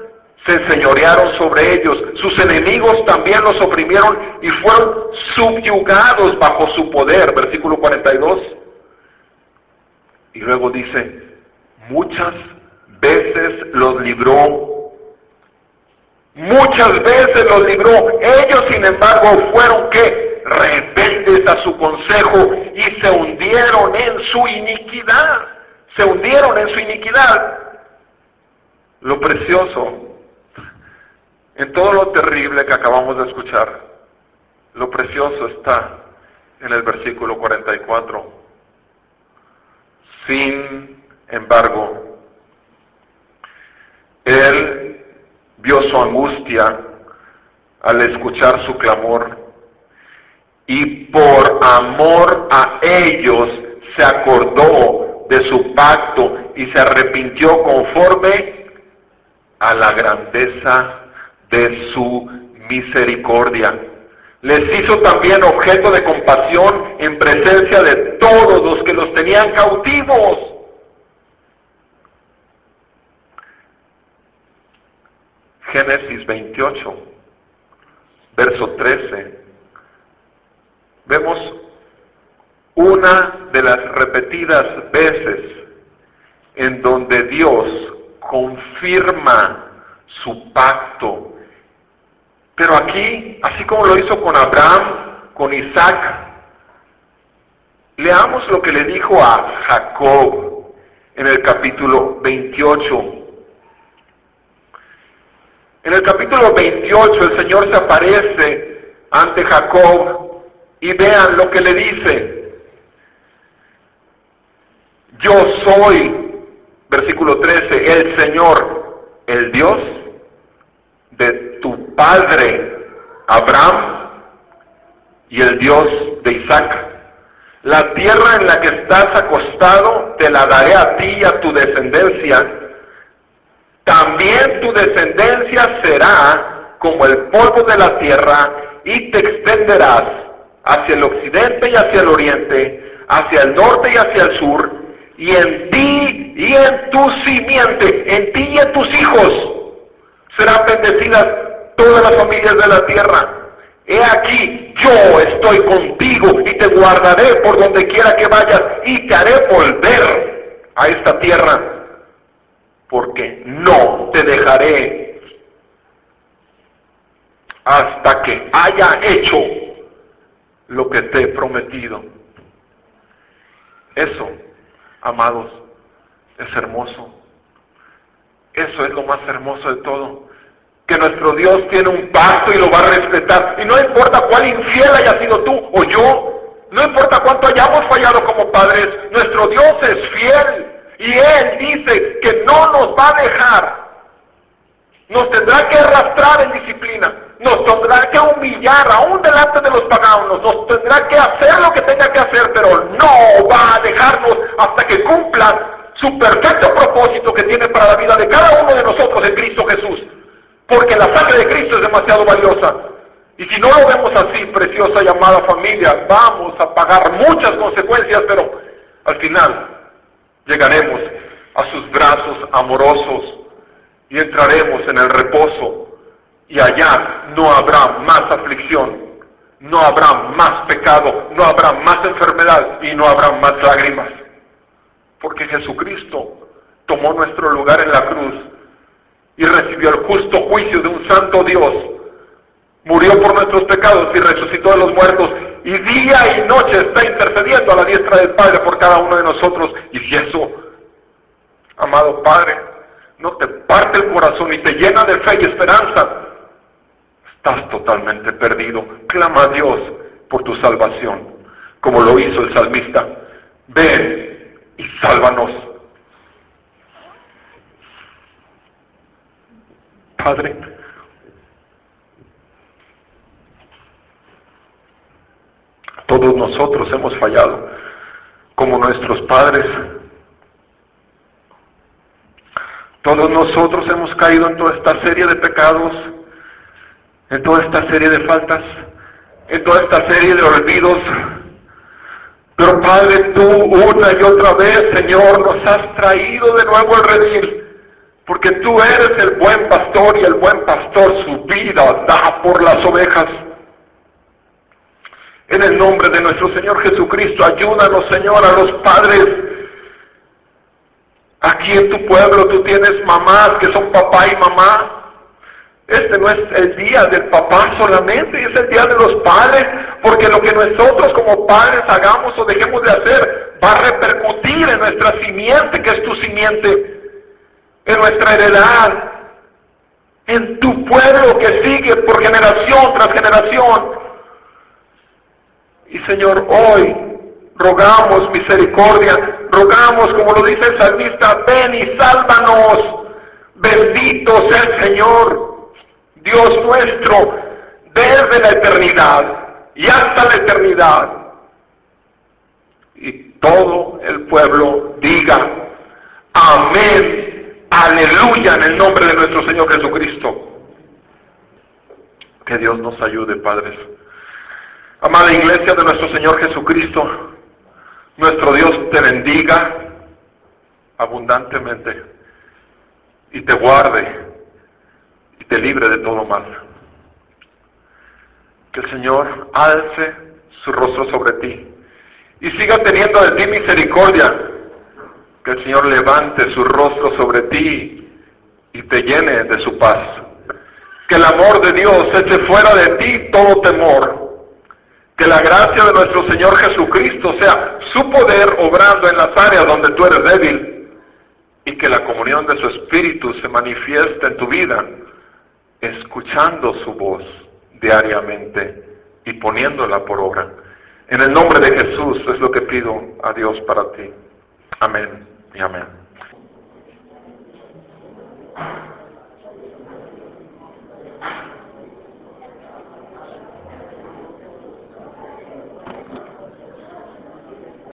se enseñorearon sobre ellos. Sus enemigos también los oprimieron y fueron subyugados bajo su poder. Versículo 42. Y luego dice, muchas veces los libró. Muchas veces los libró. Ellos, sin embargo, fueron que rebeldes a su consejo y se hundieron en su iniquidad. Se hundieron en su iniquidad. Lo precioso en todo lo terrible que acabamos de escuchar, lo precioso está en el versículo 44. Sin embargo, él vio su angustia al escuchar su clamor y por amor a ellos se acordó de su pacto y se arrepintió conforme a la grandeza de su misericordia. Les hizo también objeto de compasión en presencia de todos los que los tenían cautivos. Génesis 28, verso 13. Vemos una de las repetidas veces en donde Dios confirma su pacto pero aquí, así como lo hizo con Abraham, con Isaac, leamos lo que le dijo a Jacob en el capítulo 28. En el capítulo 28 el Señor se aparece ante Jacob y vean lo que le dice. Yo soy, versículo 13, el Señor, el Dios de tu padre Abraham y el Dios de Isaac. La tierra en la que estás acostado te la daré a ti y a tu descendencia. También tu descendencia será como el polvo de la tierra y te extenderás hacia el occidente y hacia el oriente, hacia el norte y hacia el sur, y en ti y en tu simiente, en ti y en tus hijos serán bendecidas todas las familias de la tierra. He aquí, yo estoy contigo y te guardaré por donde quiera que vayas y te haré volver a esta tierra, porque no te dejaré hasta que haya hecho lo que te he prometido. Eso, amados, es hermoso. Eso es lo más hermoso de todo que nuestro Dios tiene un pacto y lo va a respetar. Y no importa cuál infiel haya sido tú o yo, no importa cuánto hayamos fallado como padres, nuestro Dios es fiel. Y Él dice que no nos va a dejar. Nos tendrá que arrastrar en disciplina, nos tendrá que humillar aún delante de los paganos, nos tendrá que hacer lo que tenga que hacer, pero no va a dejarnos hasta que cumpla su perfecto propósito que tiene para la vida de cada uno de nosotros en Cristo Jesús. Porque la sangre de Cristo es demasiado valiosa. Y si no lo vemos así, preciosa y amada familia, vamos a pagar muchas consecuencias, pero al final llegaremos a sus brazos amorosos y entraremos en el reposo y allá no habrá más aflicción, no habrá más pecado, no habrá más enfermedad y no habrá más lágrimas. Porque Jesucristo tomó nuestro lugar en la cruz y recibió el justo juicio de un santo Dios. Murió por nuestros pecados y resucitó de los muertos y día y noche está intercediendo a la diestra del Padre por cada uno de nosotros. Y si eso, amado Padre, no te parte el corazón y te llena de fe y esperanza, estás totalmente perdido. Clama a Dios por tu salvación, como lo hizo el salmista. Ven y sálvanos. Padre, todos nosotros hemos fallado, como nuestros padres. Todos nosotros hemos caído en toda esta serie de pecados en toda esta serie de faltas, en toda esta serie de olvidos. Pero Padre, tú una y otra vez, Señor, nos has traído de nuevo al redil, porque tú eres el buen pastor y el buen pastor su vida da por las ovejas. En el nombre de nuestro Señor Jesucristo, ayúdanos, Señor, a los padres. Aquí en tu pueblo tú tienes mamás que son papá y mamá. Este no es el día del papá solamente, es el día de los padres, porque lo que nosotros como padres hagamos o dejemos de hacer va a repercutir en nuestra simiente, que es tu simiente, en nuestra heredad, en tu pueblo que sigue por generación tras generación. Y Señor, hoy rogamos misericordia, rogamos, como lo dice el salmista, ven y sálvanos. Bendito sea el Señor. Dios nuestro, desde la eternidad y hasta la eternidad. Y todo el pueblo diga, amén, aleluya, en el nombre de nuestro Señor Jesucristo. Que Dios nos ayude, padres. Amada iglesia de nuestro Señor Jesucristo, nuestro Dios te bendiga abundantemente y te guarde te libre de todo mal. Que el Señor alce su rostro sobre ti y siga teniendo de ti misericordia. Que el Señor levante su rostro sobre ti y te llene de su paz. Que el amor de Dios eche fuera de ti todo temor. Que la gracia de nuestro Señor Jesucristo sea su poder obrando en las áreas donde tú eres débil y que la comunión de su Espíritu se manifieste en tu vida escuchando su voz diariamente y poniéndola por obra. En el nombre de Jesús es lo que pido a Dios para ti. Amén y amén.